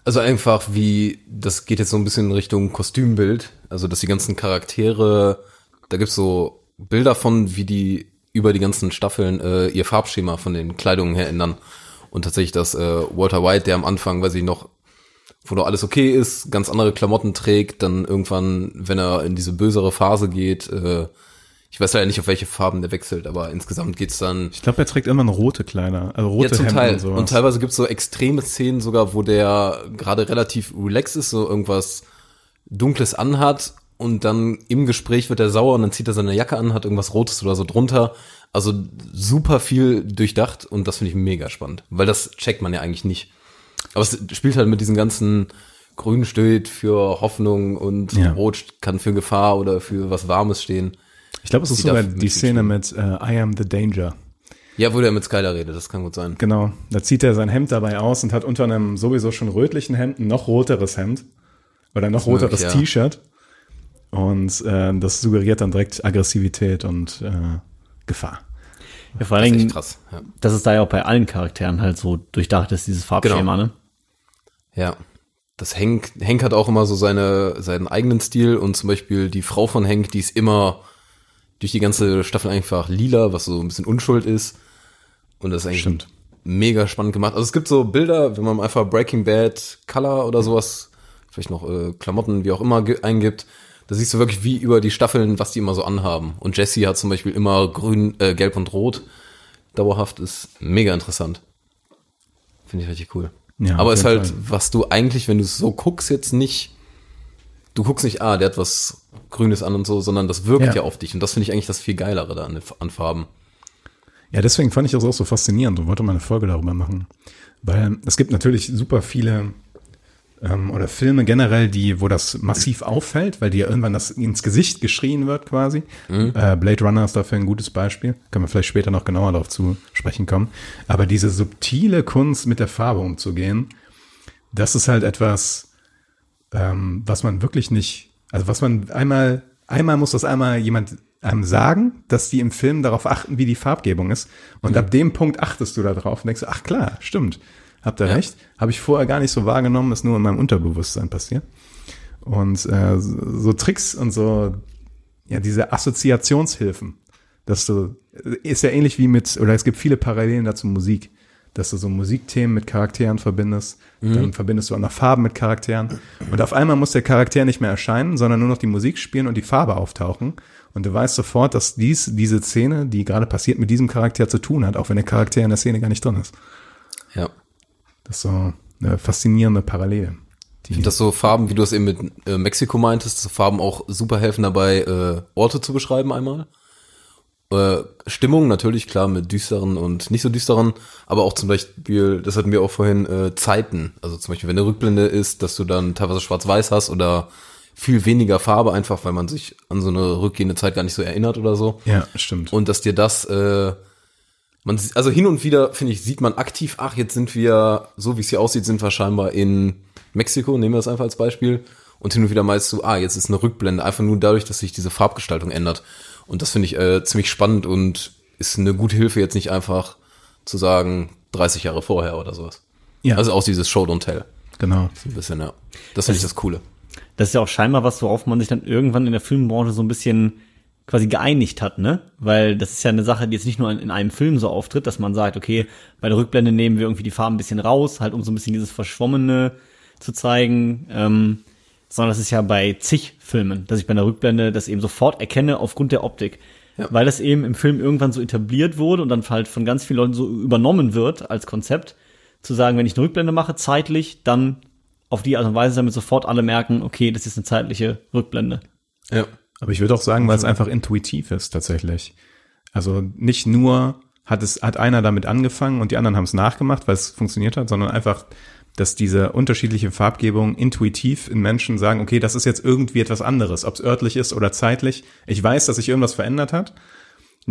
Also einfach wie, das geht jetzt so ein bisschen in Richtung Kostümbild. Also dass die ganzen Charaktere, da gibt's so Bilder von, wie die über die ganzen Staffeln äh, ihr Farbschema von den Kleidungen her ändern. Und tatsächlich, dass äh, Walter White, der am Anfang, weiß ich noch, wo noch alles okay ist, ganz andere Klamotten trägt, dann irgendwann, wenn er in diese bösere Phase geht, äh, Ich weiß leider nicht, auf welche Farben der wechselt, aber insgesamt geht's dann Ich glaube, er trägt immer noch rote Kleider, also rote ja, zum Hemden Teil. und sowas. Und teilweise gibt's so extreme Szenen sogar, wo der gerade relativ relaxed ist, so irgendwas Dunkles anhat und dann im Gespräch wird er sauer und dann zieht er seine Jacke an, hat irgendwas Rotes oder so drunter. Also super viel durchdacht und das finde ich mega spannend, weil das checkt man ja eigentlich nicht. Aber es spielt halt mit diesen ganzen Grün steht für Hoffnung und Ja. Rot kann für Gefahr oder für was Warmes stehen. Ich glaube, es ist sogar die Szene mit äh, I am the danger. Ja, wo der mit Skyler redet, das kann gut sein. Genau, da zieht er sein Hemd dabei aus und hat unter einem sowieso schon rötlichen Hemd ein noch roteres Hemd oder noch roteres ja. T-Shirt. Und äh, das suggeriert dann direkt Aggressivität und äh, Gefahr. Ja, vor Das allen ist Dingen, krass. Ja. dass es da ja auch bei allen Charakteren halt so durchdacht ist, dieses Farbschema, Genau. ne? Ja. Das Hank, Hank hat auch immer so seine, seinen eigenen Stil und zum Beispiel die Frau von Hank, die ist immer durch die ganze Staffel einfach lila, was so ein bisschen Unschuld ist. Und das ist eigentlich Stimmt. mega spannend gemacht. Also es gibt so Bilder, wenn man einfach Breaking Bad Color oder sowas, vielleicht noch äh, Klamotten, wie auch immer, eingibt, da siehst du wirklich wie über die Staffeln, was die immer so anhaben. Und Jesse hat zum Beispiel immer grün, äh, gelb und rot. Dauerhaft ist mega interessant. Finde ich richtig cool. Ja, Aber ist halt, Fall. was du eigentlich, wenn du es so guckst, jetzt nicht, du guckst nicht, ah, der hat was Grünes an und so, sondern das wirkt ja, Ja. auf dich. Und das finde ich eigentlich das viel geilere da an, an Farben. Ja, deswegen fand ich das auch so faszinierend und wollte mal eine Folge darüber machen. Weil es gibt natürlich super viele ähm, oder Filme generell, die, wo das massiv auffällt, weil dir irgendwann das ins Gesicht geschrien wird quasi. Äh, Blade Runner ist dafür ein gutes Beispiel. Können wir vielleicht später noch genauer darauf zu sprechen kommen. Aber diese subtile Kunst mit der Farbe umzugehen, das ist halt etwas, ähm, was man wirklich nicht, also was man einmal, einmal muss das einmal jemand einem sagen, dass die im Film darauf achten, wie die Farbgebung ist. Und ab dem Punkt achtest du da drauf und denkst, ach klar, stimmt, habt ihr Ja. recht. Habe ich vorher gar nicht so wahrgenommen, ist nur in meinem Unterbewusstsein passiert. Und äh, so, so Tricks und so, ja, diese Assoziationshilfen, dass du, ist ja ähnlich wie mit, oder es gibt viele Parallelen dazu Musik, dass du so Musikthemen mit Charakteren verbindest, dann verbindest du auch noch Farben mit Charakteren und auf einmal muss der Charakter nicht mehr erscheinen, sondern nur noch die Musik spielen und die Farbe auftauchen und du weißt sofort, dass dies, diese Szene, die gerade passiert, mit diesem Charakter zu tun hat, auch wenn der Charakter in der Szene gar nicht drin ist. Ja. Das ist so eine faszinierende Parallele. Ich finde das so Farben, wie du es eben mit äh, Mexiko meintest, so Farben auch super helfen dabei, äh, Orte zu beschreiben einmal. Äh, Stimmung natürlich, klar, mit düsteren und nicht so düsteren, aber auch zum Beispiel, das hatten wir auch vorhin, äh, Zeiten. Also zum Beispiel, wenn eine Rückblende ist, dass du dann teilweise schwarz-weiß hast oder viel weniger Farbe einfach, weil man sich an so eine rückgehende Zeit gar nicht so erinnert oder so. Ja, stimmt. Und dass dir das, äh, man, also hin und wieder, finde ich, sieht man aktiv, ach, jetzt sind wir, so wie es hier aussieht, sind wir scheinbar in Mexiko, nehmen wir das einfach als Beispiel. Und hin und wieder meinst du, ah, jetzt ist eine Rückblende, einfach nur dadurch, dass sich diese Farbgestaltung ändert. Und das finde ich äh, ziemlich spannend und ist eine gute Hilfe, jetzt nicht einfach zu sagen, 30 Jahre vorher oder sowas. Ja. Also auch dieses Show Don't Tell. genau. So ein bisschen, ja. Das finde ich das Coole. Das ist ja auch scheinbar was, worauf man sich dann irgendwann in der Filmbranche so ein bisschen quasi geeinigt hat, ne? Weil das ist ja eine Sache, die jetzt nicht nur in, in einem Film so auftritt, dass man sagt, okay, bei der Rückblende nehmen wir irgendwie die Farben ein bisschen raus, halt um so ein bisschen dieses Verschwommene zu zeigen, ähm, sondern das ist ja bei zig Filmen, dass ich bei einer Rückblende das eben sofort erkenne aufgrund der Optik. Ja. Weil das eben im Film irgendwann so etabliert wurde und dann halt von ganz vielen Leuten so übernommen wird als Konzept, zu sagen, wenn ich eine Rückblende mache, zeitlich, dann auf die Art und Weise, damit sofort alle merken, okay, das ist eine zeitliche Rückblende. Ja. Aber ich würde auch sagen, weil es einfach intuitiv ist tatsächlich. Also nicht nur hat es hat einer damit angefangen und die anderen haben es nachgemacht, weil es funktioniert hat, sondern einfach, dass diese unterschiedliche Farbgebung intuitiv in Menschen sagen, okay, das ist jetzt irgendwie etwas anderes, ob es örtlich ist oder zeitlich. Ich weiß, dass sich irgendwas verändert hat,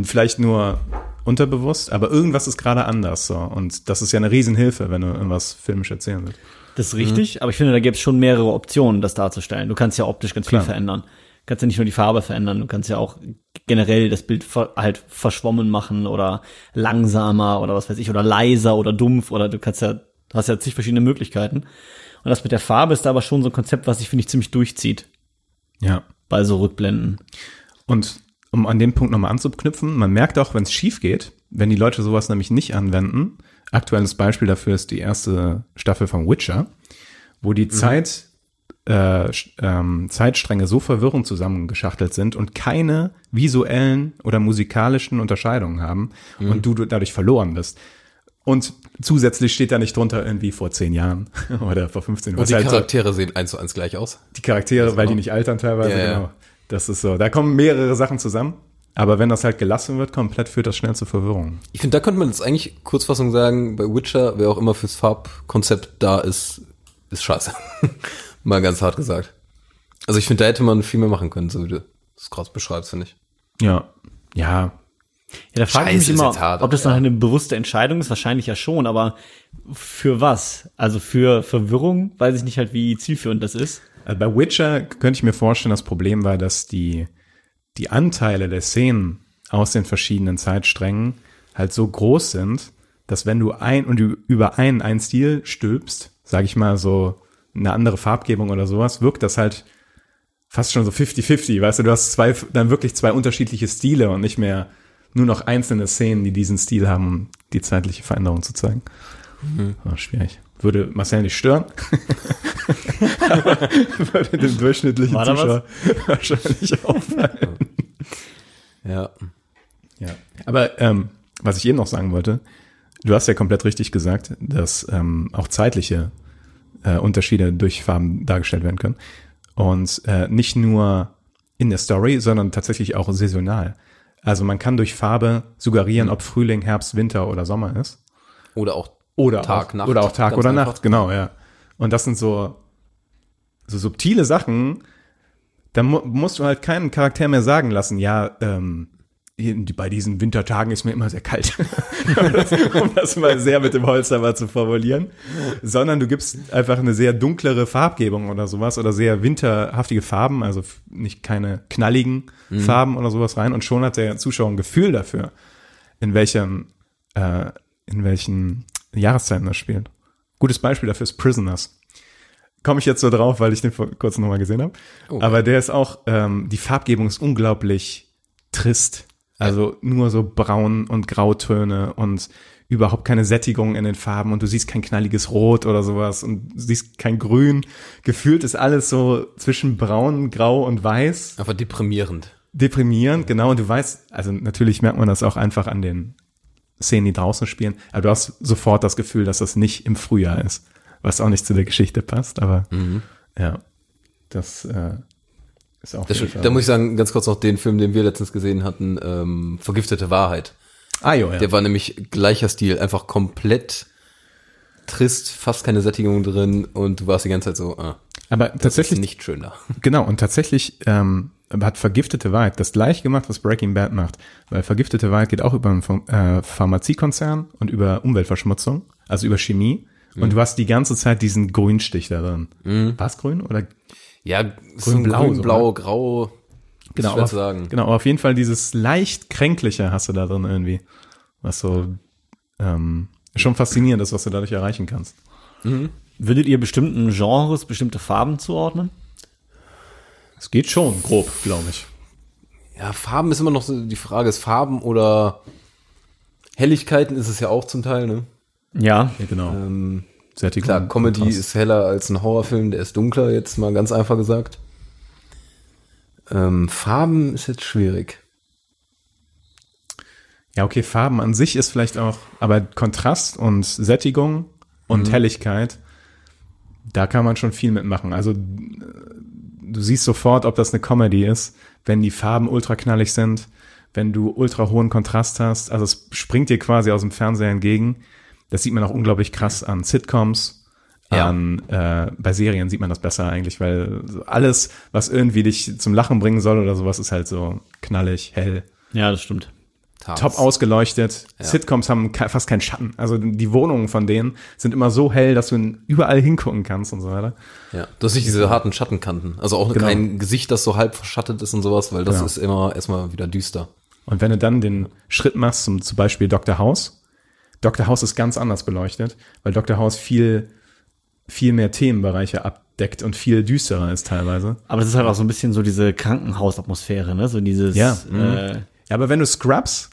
vielleicht nur unterbewusst, aber irgendwas ist gerade anders so und das ist ja eine Riesenhilfe, wenn du irgendwas filmisch erzählen willst. Das ist richtig, aber ich finde, da gibt es schon mehrere Optionen, das darzustellen. Du kannst ja optisch ganz Klar. viel verändern. Du kannst ja nicht nur die Farbe verändern, du kannst ja auch generell das Bild halt verschwommen machen oder langsamer oder was weiß ich, oder leiser oder dumpf oder du kannst ja, du hast ja zig verschiedene Möglichkeiten. Und das mit der Farbe ist aber schon so ein Konzept, was sich, finde ich, ziemlich durchzieht Ja. bei so Rückblenden. Und um an dem Punkt nochmal anzuknüpfen, man merkt auch, wenn es schief geht, wenn die Leute sowas nämlich nicht anwenden. Aktuelles Beispiel dafür ist die erste Staffel von Witcher, wo die Zeit äh, ähm, Zeitstränge so verwirrend zusammengeschachtelt sind und keine visuellen oder musikalischen Unterscheidungen haben und du, du dadurch verloren bist. Und zusätzlich steht da nicht drunter irgendwie vor zehn Jahren oder vor 15 Jahren. Und die halt so- Charaktere sehen eins zu eins gleich aus. die Charaktere, weil die genau. nicht altern teilweise, Ja, ja. genau. Das ist so. Da kommen mehrere Sachen zusammen. Aber wenn das halt gelassen wird, komplett führt das schnell zu Verwirrung. Ich finde, da könnte man jetzt eigentlich Kurzfassung sagen, bei Witcher, wer auch immer fürs Farbkonzept da ist, ist scheiße. Mal ganz hart gesagt. Also ich finde, da hätte man viel mehr machen können, so wie du es gerade beschreibst, finde ich. Ja. Ja. Ja, da frage ich mich immer, hart, ob das ja. noch eine bewusste Entscheidung ist. Wahrscheinlich ja schon, aber für was? Also für Verwirrung? Weiß ich nicht halt, wie zielführend das ist. Also bei Witcher könnte ich mir vorstellen, das Problem war, dass die, die Anteile der Szenen aus den verschiedenen Zeitsträngen halt so groß sind, dass wenn du ein und du über einen, einen Stil stülpst, sage ich mal so eine andere Farbgebung oder sowas, wirkt das halt fast schon so 50-50, weißt du, du hast zwei, dann wirklich zwei unterschiedliche Stile und nicht mehr nur noch einzelne Szenen, die diesen Stil haben, um die zeitliche Veränderung zu zeigen. Oh, schwierig. Würde Marcel nicht stören. Aber würde dem durchschnittlichen War da was? Zuschauer wahrscheinlich auffallen. Ja. Ja. Aber ähm, was ich eben noch sagen wollte, du hast ja komplett richtig gesagt, dass ähm, auch zeitliche äh, Unterschiede durch Farben dargestellt werden können. Und äh, nicht nur in der Story, sondern tatsächlich auch saisonal. Also man kann durch Farbe suggerieren, ob Frühling, Herbst, Winter oder Sommer ist. Oder auch Oder Tag, auch, Nacht. Oder auch Tag oder einfach. Nacht, genau, ja. Und das sind so, so subtile Sachen, da mu musst du halt keinen Charakter mehr sagen lassen, ja, ähm, bei diesen Wintertagen ist mir immer sehr kalt. um, das, um das mal sehr mit dem Holzhammer zu formulieren. Sondern du gibst einfach eine sehr dunklere Farbgebung oder sowas oder sehr winterhaftige Farben, also nicht keine knalligen Mhm. Farben oder sowas rein. Und schon hat der Zuschauer ein Gefühl dafür, in welchem, äh, in welchen Jahreszeiten das spielt. Gutes Beispiel dafür ist Prisoners. Komme ich jetzt so drauf, weil ich den vor kurzem nochmal gesehen habe. Oh. Aber der ist auch, ähm, die Farbgebung ist unglaublich trist. Also nur so braun und Grautöne und überhaupt keine Sättigung in den Farben und du siehst kein knalliges Rot oder sowas und siehst kein Grün. Gefühlt ist alles so zwischen braun, grau und weiß einfach deprimierend. deprimierend, genau. Und du weißt, also natürlich merkt man das auch einfach an den Szenen, die draußen spielen, aber du hast sofort das Gefühl, dass das nicht im Frühjahr ist, was auch nicht zu der Geschichte passt, aber ja, das äh, ist auch. Das, da muss ich sagen, ganz kurz noch den Film, den wir letztens gesehen hatten, ähm, Vergiftete Wahrheit. ah, jo, ja. Der war nämlich gleicher Stil, einfach komplett trist, fast keine Sättigung drin und du warst die ganze Zeit so, ah, aber das tatsächlich ist nicht schön da. Genau, und tatsächlich ähm, hat Vergiftete Wahrheit das gleiche gemacht, was Breaking Bad macht. Weil Vergiftete Wahrheit geht auch über einen äh, Pharmaziekonzern und über Umweltverschmutzung, also über Chemie. Und du hast die ganze Zeit diesen Grünstich da drin. War es grün oder? Ja, so ein Grün-Blau, grün, so, blau, grau. Genau, aber, zu sagen. genau, aber auf jeden Fall dieses leicht kränkliche hast du da drin irgendwie. Was so ähm, schon faszinierend ist, was du dadurch erreichen kannst. Würdet ihr bestimmten Genres bestimmte Farben zuordnen? Es geht schon, grob, glaube ich. Ja, Farben ist immer noch so, die Frage ist Farben oder Helligkeiten ist es ja auch zum Teil, ne? Ja. Ja, genau. Ähm, Sättigung, klar, Comedy Kontrast. ist heller als ein Horrorfilm, der ist dunkler, jetzt mal ganz einfach gesagt. Ähm, Farben ist jetzt schwierig. Ja, okay, Farben an sich ist vielleicht auch, aber Kontrast und Sättigung und Helligkeit, da kann man schon viel mitmachen. Also du siehst sofort, ob das eine Comedy ist, wenn die Farben ultra knallig sind, wenn du ultra hohen Kontrast hast. Also es springt dir quasi aus dem Fernseher entgegen. Das sieht man auch unglaublich krass an Sitcoms. Ja. An, äh, bei Serien sieht man das besser eigentlich, weil alles, was irgendwie dich zum Lachen bringen soll oder sowas, ist halt so knallig, hell Ja, das stimmt. Tarz. top ausgeleuchtet. Sitcoms haben ke- fast keinen Schatten. Also die Wohnungen von denen sind immer so hell, dass du überall hingucken kannst und so weiter. Ja, du hast nicht diese harten Schattenkanten. Also auch Genau. kein Gesicht, das so halb verschattet ist und sowas, weil das Genau. ist immer erstmal wieder düster. Und wenn du dann den Schritt machst zum, zum Beispiel Dr. House, Dr. House ist ganz anders beleuchtet, weil Dr. House viel, viel mehr Themenbereiche abdeckt und viel düsterer ist teilweise. Aber das ist halt auch so ein bisschen so diese Krankenhausatmosphäre, ne? So dieses, Ja. äh, Ja, aber wenn du Scrubs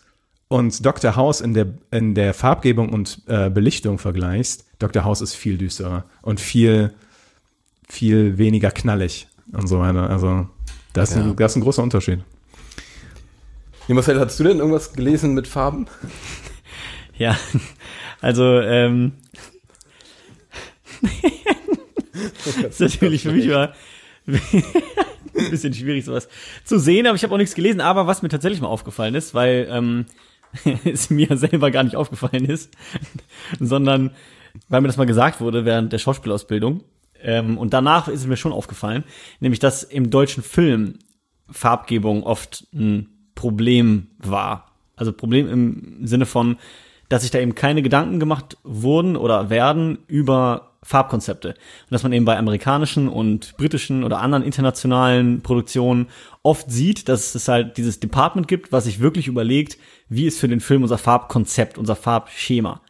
und Dr. House in der, in der Farbgebung und äh, Belichtung vergleichst, Dr. House ist viel düsterer und viel, viel weniger knallig und so weiter. Also das ist, Ja. ein, das ist ein großer Unterschied. Marcel, hast du denn irgendwas gelesen mit Farben? Ja, also ähm, das ist natürlich für mich immer ein bisschen schwierig, sowas zu sehen, aber ich habe auch nichts gelesen. Aber was mir tatsächlich mal aufgefallen ist, weil ähm, es mir selber gar nicht aufgefallen ist, sondern weil mir das mal gesagt wurde während der Schauspielausbildung. Ähm, und danach ist es mir schon aufgefallen, nämlich dass im deutschen Film Farbgebung oft ein Problem war. Also Problem im Sinne von, dass sich da eben keine Gedanken gemacht wurden oder werden über Farbkonzepte. Und dass man eben bei amerikanischen und britischen oder anderen internationalen Produktionen oft sieht, dass es halt dieses Department gibt, was sich wirklich überlegt, wie ist für den Film unser Farbkonzept, unser Farbschema.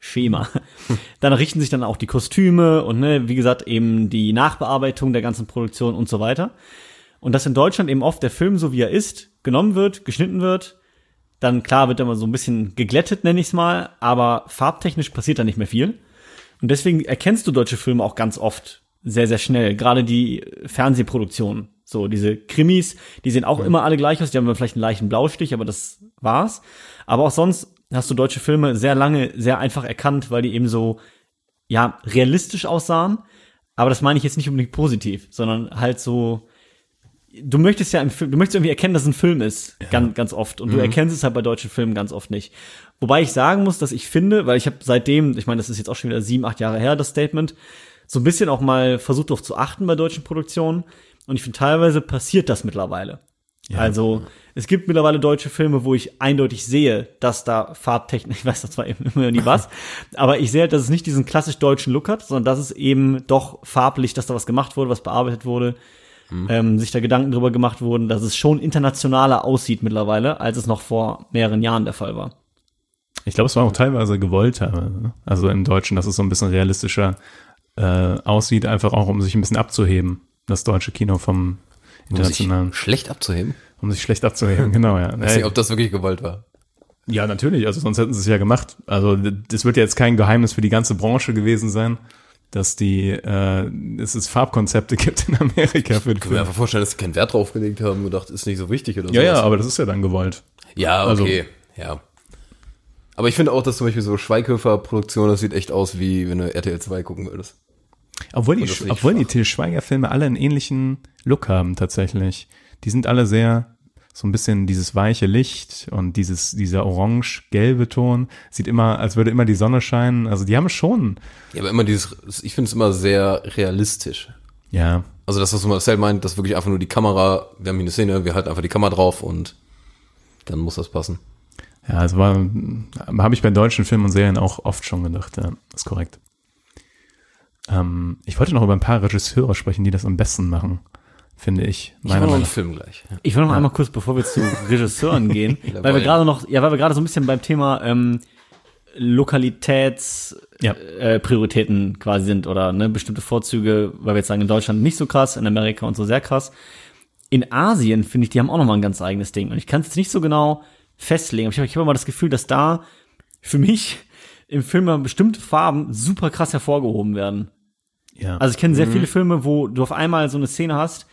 Schema. Danach richten sich dann auch die Kostüme und ne, wie gesagt eben die Nachbearbeitung der ganzen Produktion und so weiter. Und dass in Deutschland eben oft der Film, so wie er ist, genommen wird, geschnitten wird, dann klar wird er mal so ein bisschen geglättet, nenne ich es mal, aber farbtechnisch passiert da nicht mehr viel. Und deswegen erkennst du deutsche Filme auch ganz oft sehr, sehr schnell. Gerade die Fernsehproduktionen. So, diese Krimis, die sehen auch immer alle gleich aus. Die haben vielleicht einen leichten Blaustich, aber das war's. Aber auch sonst hast du deutsche Filme sehr lange, sehr einfach erkannt, weil die eben so, ja, realistisch aussahen. Aber das meine ich jetzt nicht unbedingt positiv, sondern halt so, du möchtest ja im Film, du möchtest irgendwie erkennen, dass es ein Film ist, ganz, ganz oft. Und du erkennst es halt bei deutschen Filmen ganz oft nicht. Wobei ich sagen muss, dass ich finde, weil ich habe seitdem, ich meine, das ist jetzt auch schon wieder sieben, acht Jahre her, das Statement, so ein bisschen auch mal versucht darauf zu achten bei deutschen Produktionen. Und ich finde, teilweise passiert das mittlerweile. Also, es gibt mittlerweile deutsche Filme, wo ich eindeutig sehe, dass da Farbtechnik, ich weiß das zwar eben immer nie was, aber ich sehe halt, dass es nicht diesen klassisch deutschen Look hat, sondern dass es eben doch farblich, dass da was gemacht wurde, was bearbeitet wurde, ähm, sich da Gedanken drüber gemacht wurden, dass es schon internationaler aussieht mittlerweile, als es noch vor mehreren Jahren der Fall war. Ich glaube, es war auch teilweise gewollter. ne? Also im Deutschen, dass es so ein bisschen realistischer äh, aussieht, einfach auch, um sich ein bisschen abzuheben, das deutsche Kino vom Um sich internationalen, schlecht abzuheben. um sich schlecht abzuheben, genau, ja. Ich weiß nicht, ob das wirklich gewollt war. Ja, natürlich, also sonst hätten sie es ja gemacht. Also das wird ja jetzt kein Geheimnis für die ganze Branche gewesen sein, dass die, äh, dass es Farbkonzepte gibt in Amerika für die Ich kann mir einfach vorstellen, dass sie keinen Wert drauf gelegt haben und gedacht, ist nicht so wichtig oder Ja, ja, sowas. aber das ist ja dann gewollt. Ja, Also- okay, ja. Aber ich finde auch, dass zum Beispiel so Schweighöfer-Produktion, das sieht echt aus, wie wenn du RTL 2 gucken würdest. Obwohl die, obwohl die. Til Schweiger-Filme alle einen ähnlichen Look haben tatsächlich. Die sind alle sehr so ein bisschen dieses weiche Licht und dieses dieser orange-gelbe Ton sieht immer, als würde immer die Sonne scheinen. Also die haben schon, Ja, aber immer dieses, ich finde es immer sehr realistisch. ja, Also das, was Marcel meint, dass wirklich einfach nur die Kamera, wir haben hier eine Szene, wir halten einfach die Kamera drauf und dann muss das passen. ja, also war, habe ich bei deutschen Filmen und Serien auch oft schon gedacht. Ja, ist korrekt. Ähm, ich wollte noch über ein paar Regisseure sprechen, die das am besten machen, finde ich. Ich Meiner habe noch einen Meinung Film gleich. Ich will noch mal einmal kurz, bevor wir zu Regisseuren gehen, weil wir gerade noch, ja, weil wir gerade so ein bisschen beim Thema ähm, Lokalitätsprioritäten Ja. äh, Prioritäten quasi sind oder ne, bestimmte Vorzüge, weil wir jetzt sagen, in Deutschland nicht so krass, in Amerika und so sehr krass. In Asien, finde ich, die haben auch noch mal ein ganz eigenes Ding. Und ich kann es jetzt nicht so genau festlegen, aber ich habe ich hab immer das Gefühl, dass da für mich im Film mal bestimmte Farben super krass hervorgehoben werden. Ja. Also ich kenne sehr viele Filme, wo du auf einmal so eine Szene hast,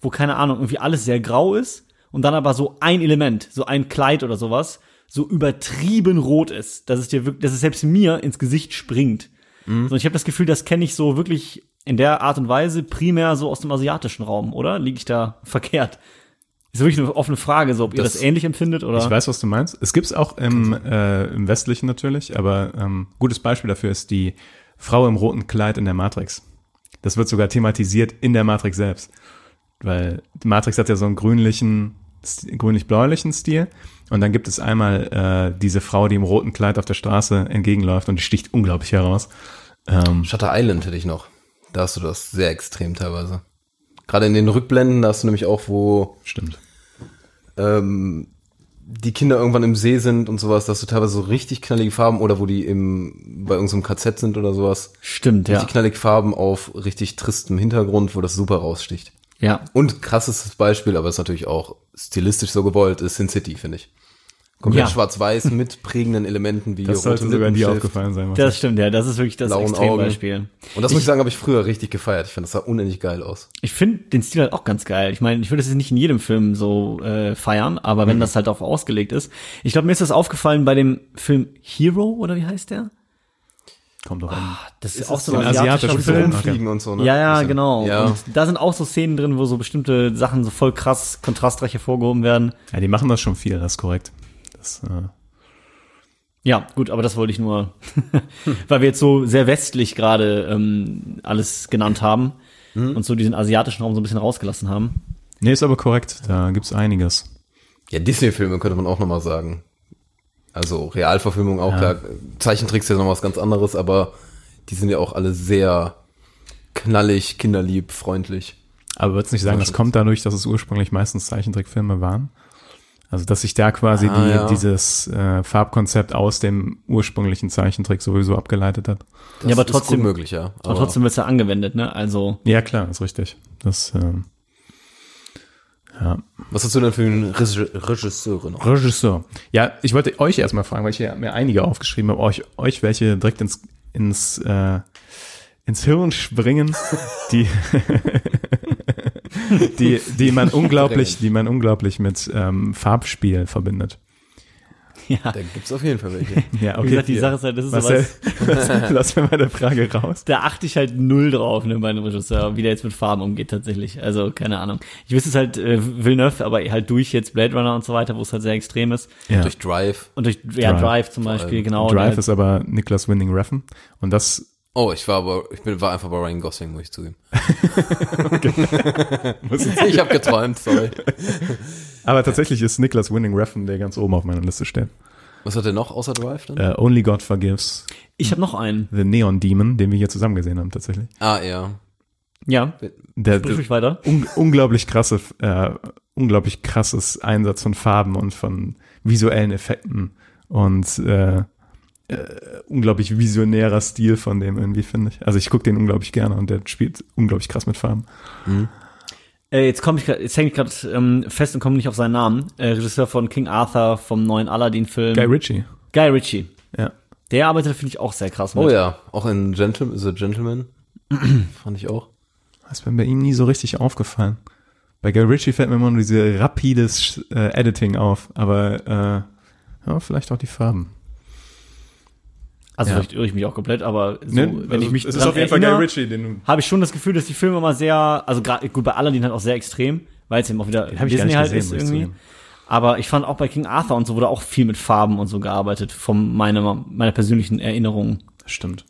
wo keine Ahnung, irgendwie alles sehr grau ist und dann aber so ein Element, so ein Kleid oder sowas, so übertrieben rot ist, dass es dir wirklich, dass es selbst mir ins Gesicht springt. So, ich habe das Gefühl, das kenne ich so wirklich in der Art und Weise primär so aus dem asiatischen Raum, oder? Liege ich da verkehrt? Ist wirklich eine offene Frage, so ob ihr Das- das ähnlich empfindet oder? Ich weiß, was du meinst. Es gibt's auch im, äh, im Westlichen natürlich, aber ähm, gutes Beispiel dafür ist die Frau im roten Kleid in der Matrix. Das wird sogar thematisiert in der Matrix selbst. Weil die Matrix hat ja so einen grünlichen, grünlich-bläulichen Stil. Und dann gibt es einmal äh, diese Frau, die im roten Kleid auf der Straße entgegenläuft und die sticht unglaublich heraus. Ähm, Shutter Island hätte ich noch. Da hast du das sehr extrem teilweise. Gerade in den Rückblenden, da hast du nämlich auch, wo stimmt. ähm, die Kinder irgendwann im See sind und sowas, da hast du teilweise so richtig knallige Farben oder wo die im, bei irgendeinem KZ sind oder sowas. Stimmt, ja. Richtig knallige Farben auf richtig tristem Hintergrund, wo das super raussticht. Ja. Und krassestes Beispiel, aber ist natürlich auch stilistisch so gewollt, ist Sin City, finde ich. Komplett Ja. schwarz-weiß mit prägenden Elementen wie Das sollte sogar dir aufgefallen sein. Das stimmt, ja, das ist wirklich das Blauen Extrembeispiel. Und das muss ich sagen, habe ich früher richtig gefeiert. Ich fand, das sah unendlich geil aus. Ich finde den Stil halt auch ganz geil. Ich meine, ich würde es jetzt nicht in jedem Film so äh, feiern, aber Mhm. wenn das halt auch ausgelegt ist. Ich glaube, mir ist das aufgefallen bei dem Film Hero, oder wie heißt der? Kommt doch an. Das ist, Ist auch so ein asiatischer asiatischer Film? Film. rumfliegen und so, ne? Ja, ja, genau. Ja. Und da sind auch so Szenen drin, wo so bestimmte Sachen so voll krass kontrastreich hervorgehoben werden. Ja, die machen das schon viel, das ist korrekt. Das, äh, Ja, gut, aber das wollte ich nur, weil wir jetzt so sehr westlich gerade ähm, alles genannt haben Mhm. und so diesen asiatischen Raum so ein bisschen rausgelassen haben. nee, ist aber korrekt. Da gibt's einiges. Ja, Disney-Filme könnte man auch nochmal sagen. Also Realverfilmung auch, klar. Zeichentricks ist ja noch was ganz anderes, aber die sind ja auch alle sehr knallig, kinderlieb, freundlich. Aber würdest nicht sagen, das kommt dadurch, dass es ursprünglich meistens Zeichentrickfilme waren? Also, dass sich da quasi Ah, die, ja. dieses äh, Farbkonzept aus dem ursprünglichen Zeichentrick sowieso abgeleitet hat. Das Ja, aber ist trotzdem- gut möglich, ja. Aber trotzdem wird's ja angewendet, ne? Also, Ja, klar, ist richtig. Das, ähm, ja. Was hast du denn für einen Regi- Regisseur noch? Regisseur. Ja, ich wollte euch erstmal fragen, weil ich hier mir einige aufgeschrieben habe, euch, euch welche direkt ins, ins, äh, ins Hirn springen, die, die, die man unglaublich, die man unglaublich mit ähm, Farbspiel verbindet. ja. Da gibt's auf jeden Fall welche. Ja, Wie gesagt, die Sache ist halt, das ist Marcel, sowas, lass, lass mir meine Frage raus. da achte ich halt null drauf, ne, bei einem Regisseur, wie der jetzt mit Farben umgeht tatsächlich. Also, keine Ahnung. Ich wüsste es halt äh, Villeneuve, aber halt durch jetzt Blade Runner und so weiter, wo es halt sehr extrem ist. Ja. Durch Drive. Und durch ja, Drive. Drive, zum Beispiel, genau. Drive der- ist aber Niklas Winning Reffen und das Oh, ich war aber, ich bin, war einfach bei Ryan Gosling, muss ich zugeben. Ich habe geträumt, sorry. Aber tatsächlich ist Niklas Winning Reffen, der ganz oben auf meiner Liste steht. Was hat der noch außer Drive dann? Äh, Only God Forgives, ich habe noch einen. The Neon Demon, den wir hier zusammen gesehen haben tatsächlich. Ah, ja. Ja, Der, sprich mich weiter. un unglaublich krasse, äh, unglaublich krasses Einsatz von Farben und von visuellen Effekten und äh, äh, unglaublich visionärer Stil von dem irgendwie, finde ich. Also ich gucke den unglaublich gerne und der spielt unglaublich krass mit Farben. Äh, jetzt komme ich, grad- jetzt hänge ich gerade ähm, fest und komme nicht auf seinen Namen. Äh, Regisseur von King Arthur, vom neuen Aladdin-Film. Guy Ritchie. Guy Ritchie. Ja. Der arbeitet, finde ich, auch sehr krass mit. Oh ja, auch in Gentleman, The Gentleman. Fand ich auch. Das ist mir bei ihm nie so richtig aufgefallen. Bei Guy Ritchie fällt mir immer nur diese rapides äh, Editing auf, aber äh, ja, vielleicht auch die Farben. Also Ja. vielleicht irre ich mich auch komplett, aber so, Ne? wenn ich mich es ist auf jeden Fall Guy erinnere, Ritchie, den habe ich schon das Gefühl, dass die Filme immer sehr, also gerade gut bei Aladdin halt auch sehr extrem, weil es eben auch wieder Disney nicht halt gesehen, ist irgendwie. Aber ich fand auch bei King Arthur und so wurde auch viel mit Farben und so gearbeitet, von meiner, meiner persönlichen Erinnerung. Stimmt.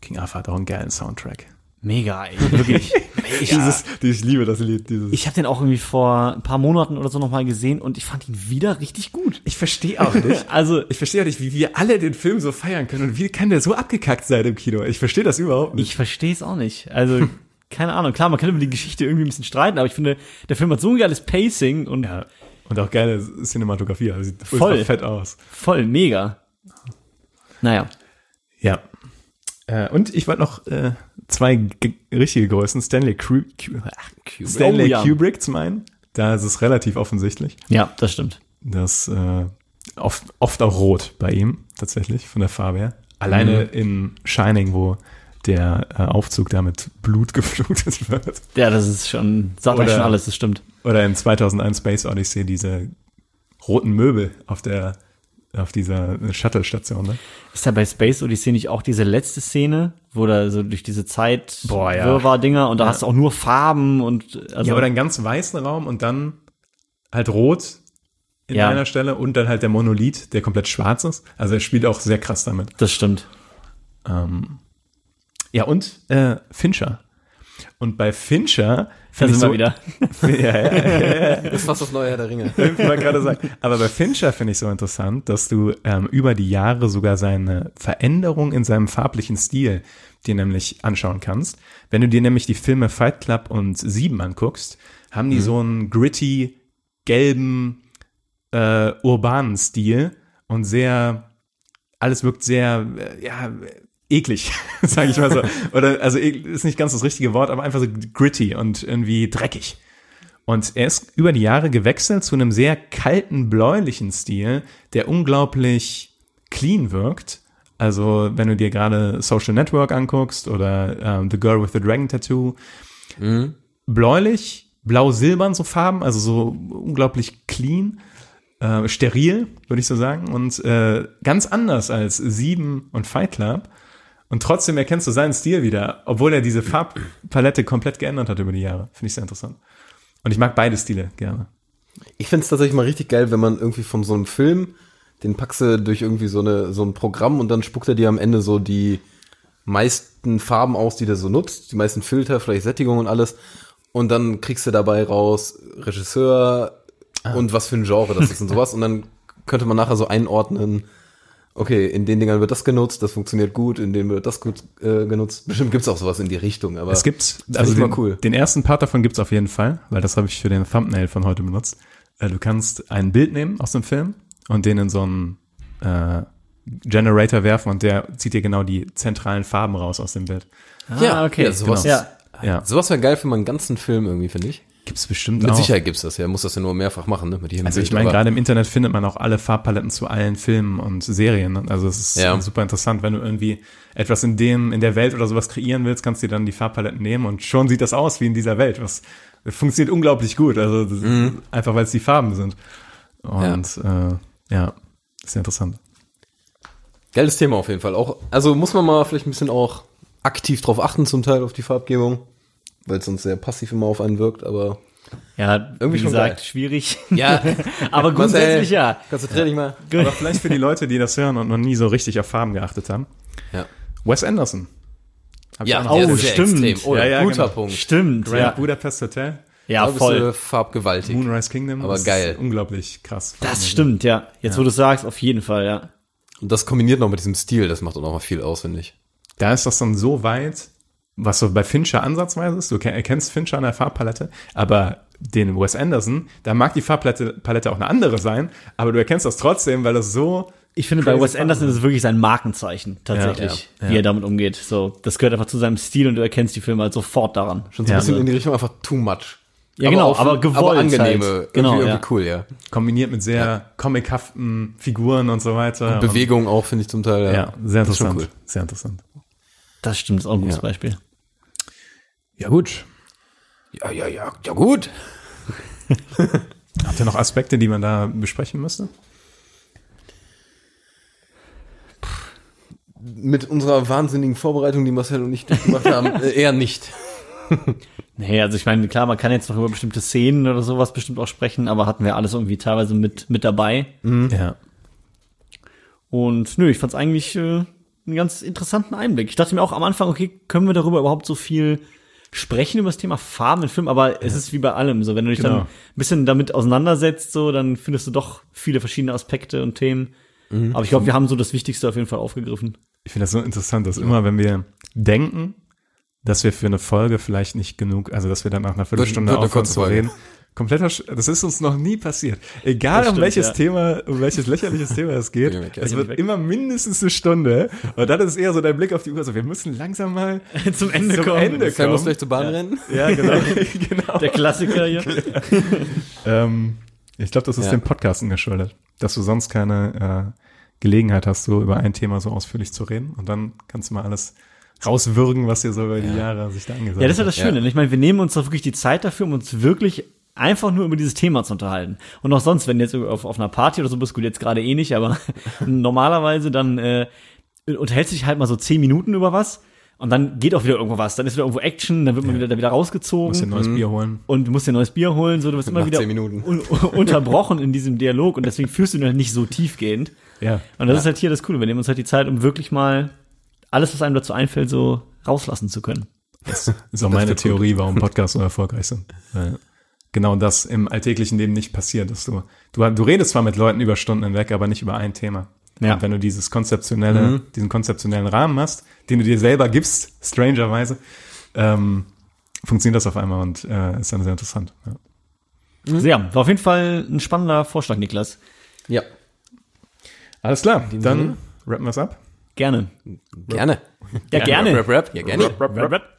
King Arthur hat auch einen geilen Soundtrack. Mega, ey, wirklich. Dieses, ich liebe das Lied, dieses. Ich habe den auch irgendwie vor ein paar Monaten oder so nochmal gesehen und ich fand ihn wieder richtig gut. Ich verstehe auch nicht. Also, Ich verstehe auch nicht, wie wir alle den Film so feiern können und wie kann der so abgekackt sein im Kino? Ich verstehe das überhaupt nicht. ich verstehe es auch nicht. Also, keine Ahnung. Klar, man kann über die Geschichte irgendwie ein bisschen streiten, aber ich finde, der Film hat so ein geiles Pacing und ja. Und auch geile Cinematografie, also sieht Voll. fett aus. voll mega. Naja. Ja. Äh, und ich wollte noch äh, zwei richtige Größen, Stanley, Kru Ku ach, Stanley Oh, ja. Kubrick zum einen. Da ist es relativ offensichtlich. Ja, das stimmt. Das äh, oft, oft auch rot bei ihm, tatsächlich, von der Farbe her. Alleine Mhm. in Shining, wo der äh, Aufzug da mit Blut geflutet wird. Ja, das ist schon, sagt Oder- schon alles, das stimmt. Oder in 2001 Space Odyssey diese roten Möbel auf der auf dieser Shuttle-Station. Ne? Ist da bei Space Odyssey nicht auch diese letzte Szene, wo da so durch diese Zeit Boah, ja. Wirrwarr-Dinger und da hast du auch nur Farben und also Ja, oder einen ganz weißen Raum und dann halt rot in Ja. einer Stelle und dann halt der Monolith, der komplett schwarz ist. Also er spielt auch sehr krass damit. das stimmt. Ähm, ja, und äh, Fincher. Und bei Fincher Da finde sind ich wir so, wieder. ja, ja, Das ist fast das neue Herr der Ringe. Ich wollte gerade sagen. Aber bei Fincher finde ich so interessant, dass du ähm, über die Jahre sogar seine Veränderung in seinem farblichen Stil dir nämlich anschauen kannst. Wenn du dir nämlich die Filme Fight Club und Sieben anguckst, haben die so einen gritty, gelben, äh, urbanen Stil und sehr, alles wirkt sehr, äh, ja, eklig, sage ich mal so. Oder, also ek- ist nicht ganz das richtige Wort, aber einfach so gritty und irgendwie dreckig. Und er ist über die Jahre gewechselt zu einem sehr kalten, bläulichen Stil, der unglaublich clean wirkt. Also, wenn du dir gerade Social Network anguckst oder ähm, The Girl with the Dragon Tattoo, bläulich, blau-silbern so Farben, also so unglaublich clean, äh, steril, würde ich so sagen, und äh, ganz anders als Sieben und Fight Club. Und trotzdem erkennst du seinen Stil wieder, obwohl er diese Farbpalette komplett geändert hat über die Jahre. Finde ich sehr interessant. Und ich mag beide Stile gerne. Ich find's tatsächlich mal richtig geil, wenn man irgendwie von so einem Film, den packst du durch irgendwie so eine so ein Programm und dann spuckt er dir am Ende so die meisten Farben aus, die der so nutzt, die meisten Filter, vielleicht Sättigung und alles. Und dann kriegst du dabei raus Regisseur und was für ein Genre das ist und sowas. Und dann könnte man nachher so einordnen, okay, in den Dingern wird das genutzt, das funktioniert gut, in denen wird das gut äh, genutzt. Bestimmt gibt's auch sowas in die Richtung, aber Es gibt, das also mal den, cool. den ersten Part davon gibt's auf jeden Fall, weil das habe ich für den Thumbnail von heute benutzt. Äh, Du kannst ein Bild nehmen aus dem Film und den in so einen äh, Generator werfen und der zieht dir genau die zentralen Farben raus aus dem Bild. ja, okay. ja, sowas, Genau. Ja. Ja, sowas wäre geil für meinen ganzen Film irgendwie, finde ich. Gibt's bestimmt Mit auch. Sicherheit gibt's das ja, muss das ja nur mehrfach machen, ne? Mit jedem Also ich meine, gerade im Internet findet man auch alle Farbpaletten zu allen Filmen und Serien. ne? Also es ist Ja. super interessant, wenn du irgendwie etwas in dem, in der Welt oder sowas kreieren willst, kannst du dir dann die Farbpaletten nehmen und schon sieht das aus wie in dieser Welt. Was funktioniert unglaublich gut. Also ist einfach weil es die Farben sind. Und ja, äh, ja sehr interessant. Geiles Thema auf jeden Fall. Auch, also muss man mal vielleicht ein bisschen auch aktiv drauf achten, zum Teil auf die Farbgebung, weil es sonst sehr passiv immer auf einen wirkt, aber. Ja, Irgendwie wie schon gesagt, geil. schwierig. Ja, Aber grundsätzlich ja. Konzentrier dich mal. Aber vielleicht für die Leute, die das hören und noch nie so richtig auf Farben geachtet haben. Ja. Wes Anderson. Hab Ja, auch Oh, stimmt. Oh, Ja, ja, guter genau. Punkt. Stimmt, Grand ja. Budapest Hotel, Ja, Da bist voll. du farbgewaltig. Moonrise Kingdom. Aber das geil. Ist unglaublich krass. Das stimmt, ja. Jetzt, wo du sagst, auf jeden Fall, ja. Und das kombiniert noch mit diesem Stil, das macht auch noch mal viel aus, finde ich. Da ist das dann so weit, was so bei Fincher ansatzweise ist. Du ke- erkennst Fincher an der Farbpalette, aber den Wes Anderson, da mag die Farbpalette Palette auch eine andere sein, aber du erkennst das trotzdem, weil das so Ich finde, bei Wes Anderson ist es wirklich sein Markenzeichen, tatsächlich, Ja, ja, wie ja. er damit umgeht. So, das gehört einfach zu seinem Stil und du erkennst die Filme halt sofort daran. Schon so Ja. ein bisschen in die Richtung einfach too much. Ja, genau, auf- aber gewollt Aber angenehme, halt. Genau, irgendwie, ja. irgendwie cool, ja. kombiniert mit sehr comichaften Figuren und so weiter. Bewegung auch, finde ich zum Teil. Und, ja, sehr Das ist schon interessant. Sehr interessant. Das stimmt, ist auch ein gutes Ja. Beispiel. Ja, gut. Ja, ja, ja, ja gut. Habt ihr noch Aspekte, die man da besprechen müsste? Mit unserer wahnsinnigen Vorbereitung, die Marcel und ich gemacht haben, äh, eher nicht. Nee, also ich meine, klar, man kann jetzt noch über bestimmte Szenen oder sowas bestimmt auch sprechen, aber hatten wir alles irgendwie teilweise mit, mit dabei. Ja. Und nö, ich fand's eigentlich äh, einen ganz interessanten Einblick. Ich dachte mir auch am Anfang, okay, können wir darüber überhaupt so viel sprechen über das Thema Farben in Filmen, aber es ist wie bei allem so, wenn du dich Genau. dann ein bisschen damit auseinandersetzt, so, dann findest du doch viele verschiedene Aspekte und Themen. Aber ich glaube, wir haben so das Wichtigste auf jeden Fall aufgegriffen. Ich finde das so interessant, dass immer, wenn wir denken, dass wir für eine Folge vielleicht nicht genug, also dass wir dann nach einer Viertelstunde aufhören zu Folge. reden. Kompletter, Sch- das ist uns noch nie passiert. Egal Das um stimmt, welches ja. Thema, um welches lächerliches Thema es geht, ja. es wird weg. immer mindestens eine Stunde. Und dann ist eher so dein Blick auf die Uhr, so wir müssen langsam mal Zum Ende zum kommen. Ende Marcel muss kommen. gleich zur Bahn rennen. Ja, genau. genau. Der Klassiker hier. Ähm, ich glaube, das ist Ja. dem Podcasten geschuldet, dass du sonst keine äh, Gelegenheit hast, so über ein Thema so ausführlich zu reden. Und dann kannst du mal alles rauswürgen, was dir so über die Jahre sich da angesagt Ja, das ist ja hat. das Schöne. ne? Ich meine, wir nehmen uns doch wirklich die Zeit dafür, um uns wirklich einfach nur über dieses Thema zu unterhalten. Und auch sonst, wenn du jetzt auf, auf einer Party oder so bist, gut, jetzt gerade eh nicht, aber normalerweise dann äh, unterhältst du dich halt mal so zehn Minuten über was und dann geht auch wieder irgendwo was. Dann ist wieder irgendwo Action, dann wird man wieder, da wieder Musst dir ein rausgezogen neues Bier holen. und du musst dir ein neues Bier holen, so du wirst immer wieder zehn Minuten. un unterbrochen in diesem Dialog und deswegen führst du ihn halt nicht so tiefgehend. Ja. Und das ist halt hier das Coole. Wir nehmen uns halt die Zeit, um wirklich mal alles, was einem dazu einfällt, so rauslassen zu können. Das ist auch meine wird gut. Theorie, warum Podcasts so erfolgreich sind. Weil genau das im alltäglichen Leben nicht passiert. Dass du, du, du redest zwar mit Leuten über Stunden hinweg, aber nicht über ein Thema. Ja. Und wenn du dieses konzeptionelle, diesen konzeptionellen Rahmen hast, den du dir selber gibst, strangerweise, ähm, funktioniert das auf einmal und äh, ist dann sehr interessant. Ja. Sehr, war auf jeden Fall ein spannender Vorschlag, Niklas. Ja, Alles klar, dann rappen wir es ab. Gerne. gerne. Ja, gerne. Rap, rap, rap. Ja, gerne. Rap, rap.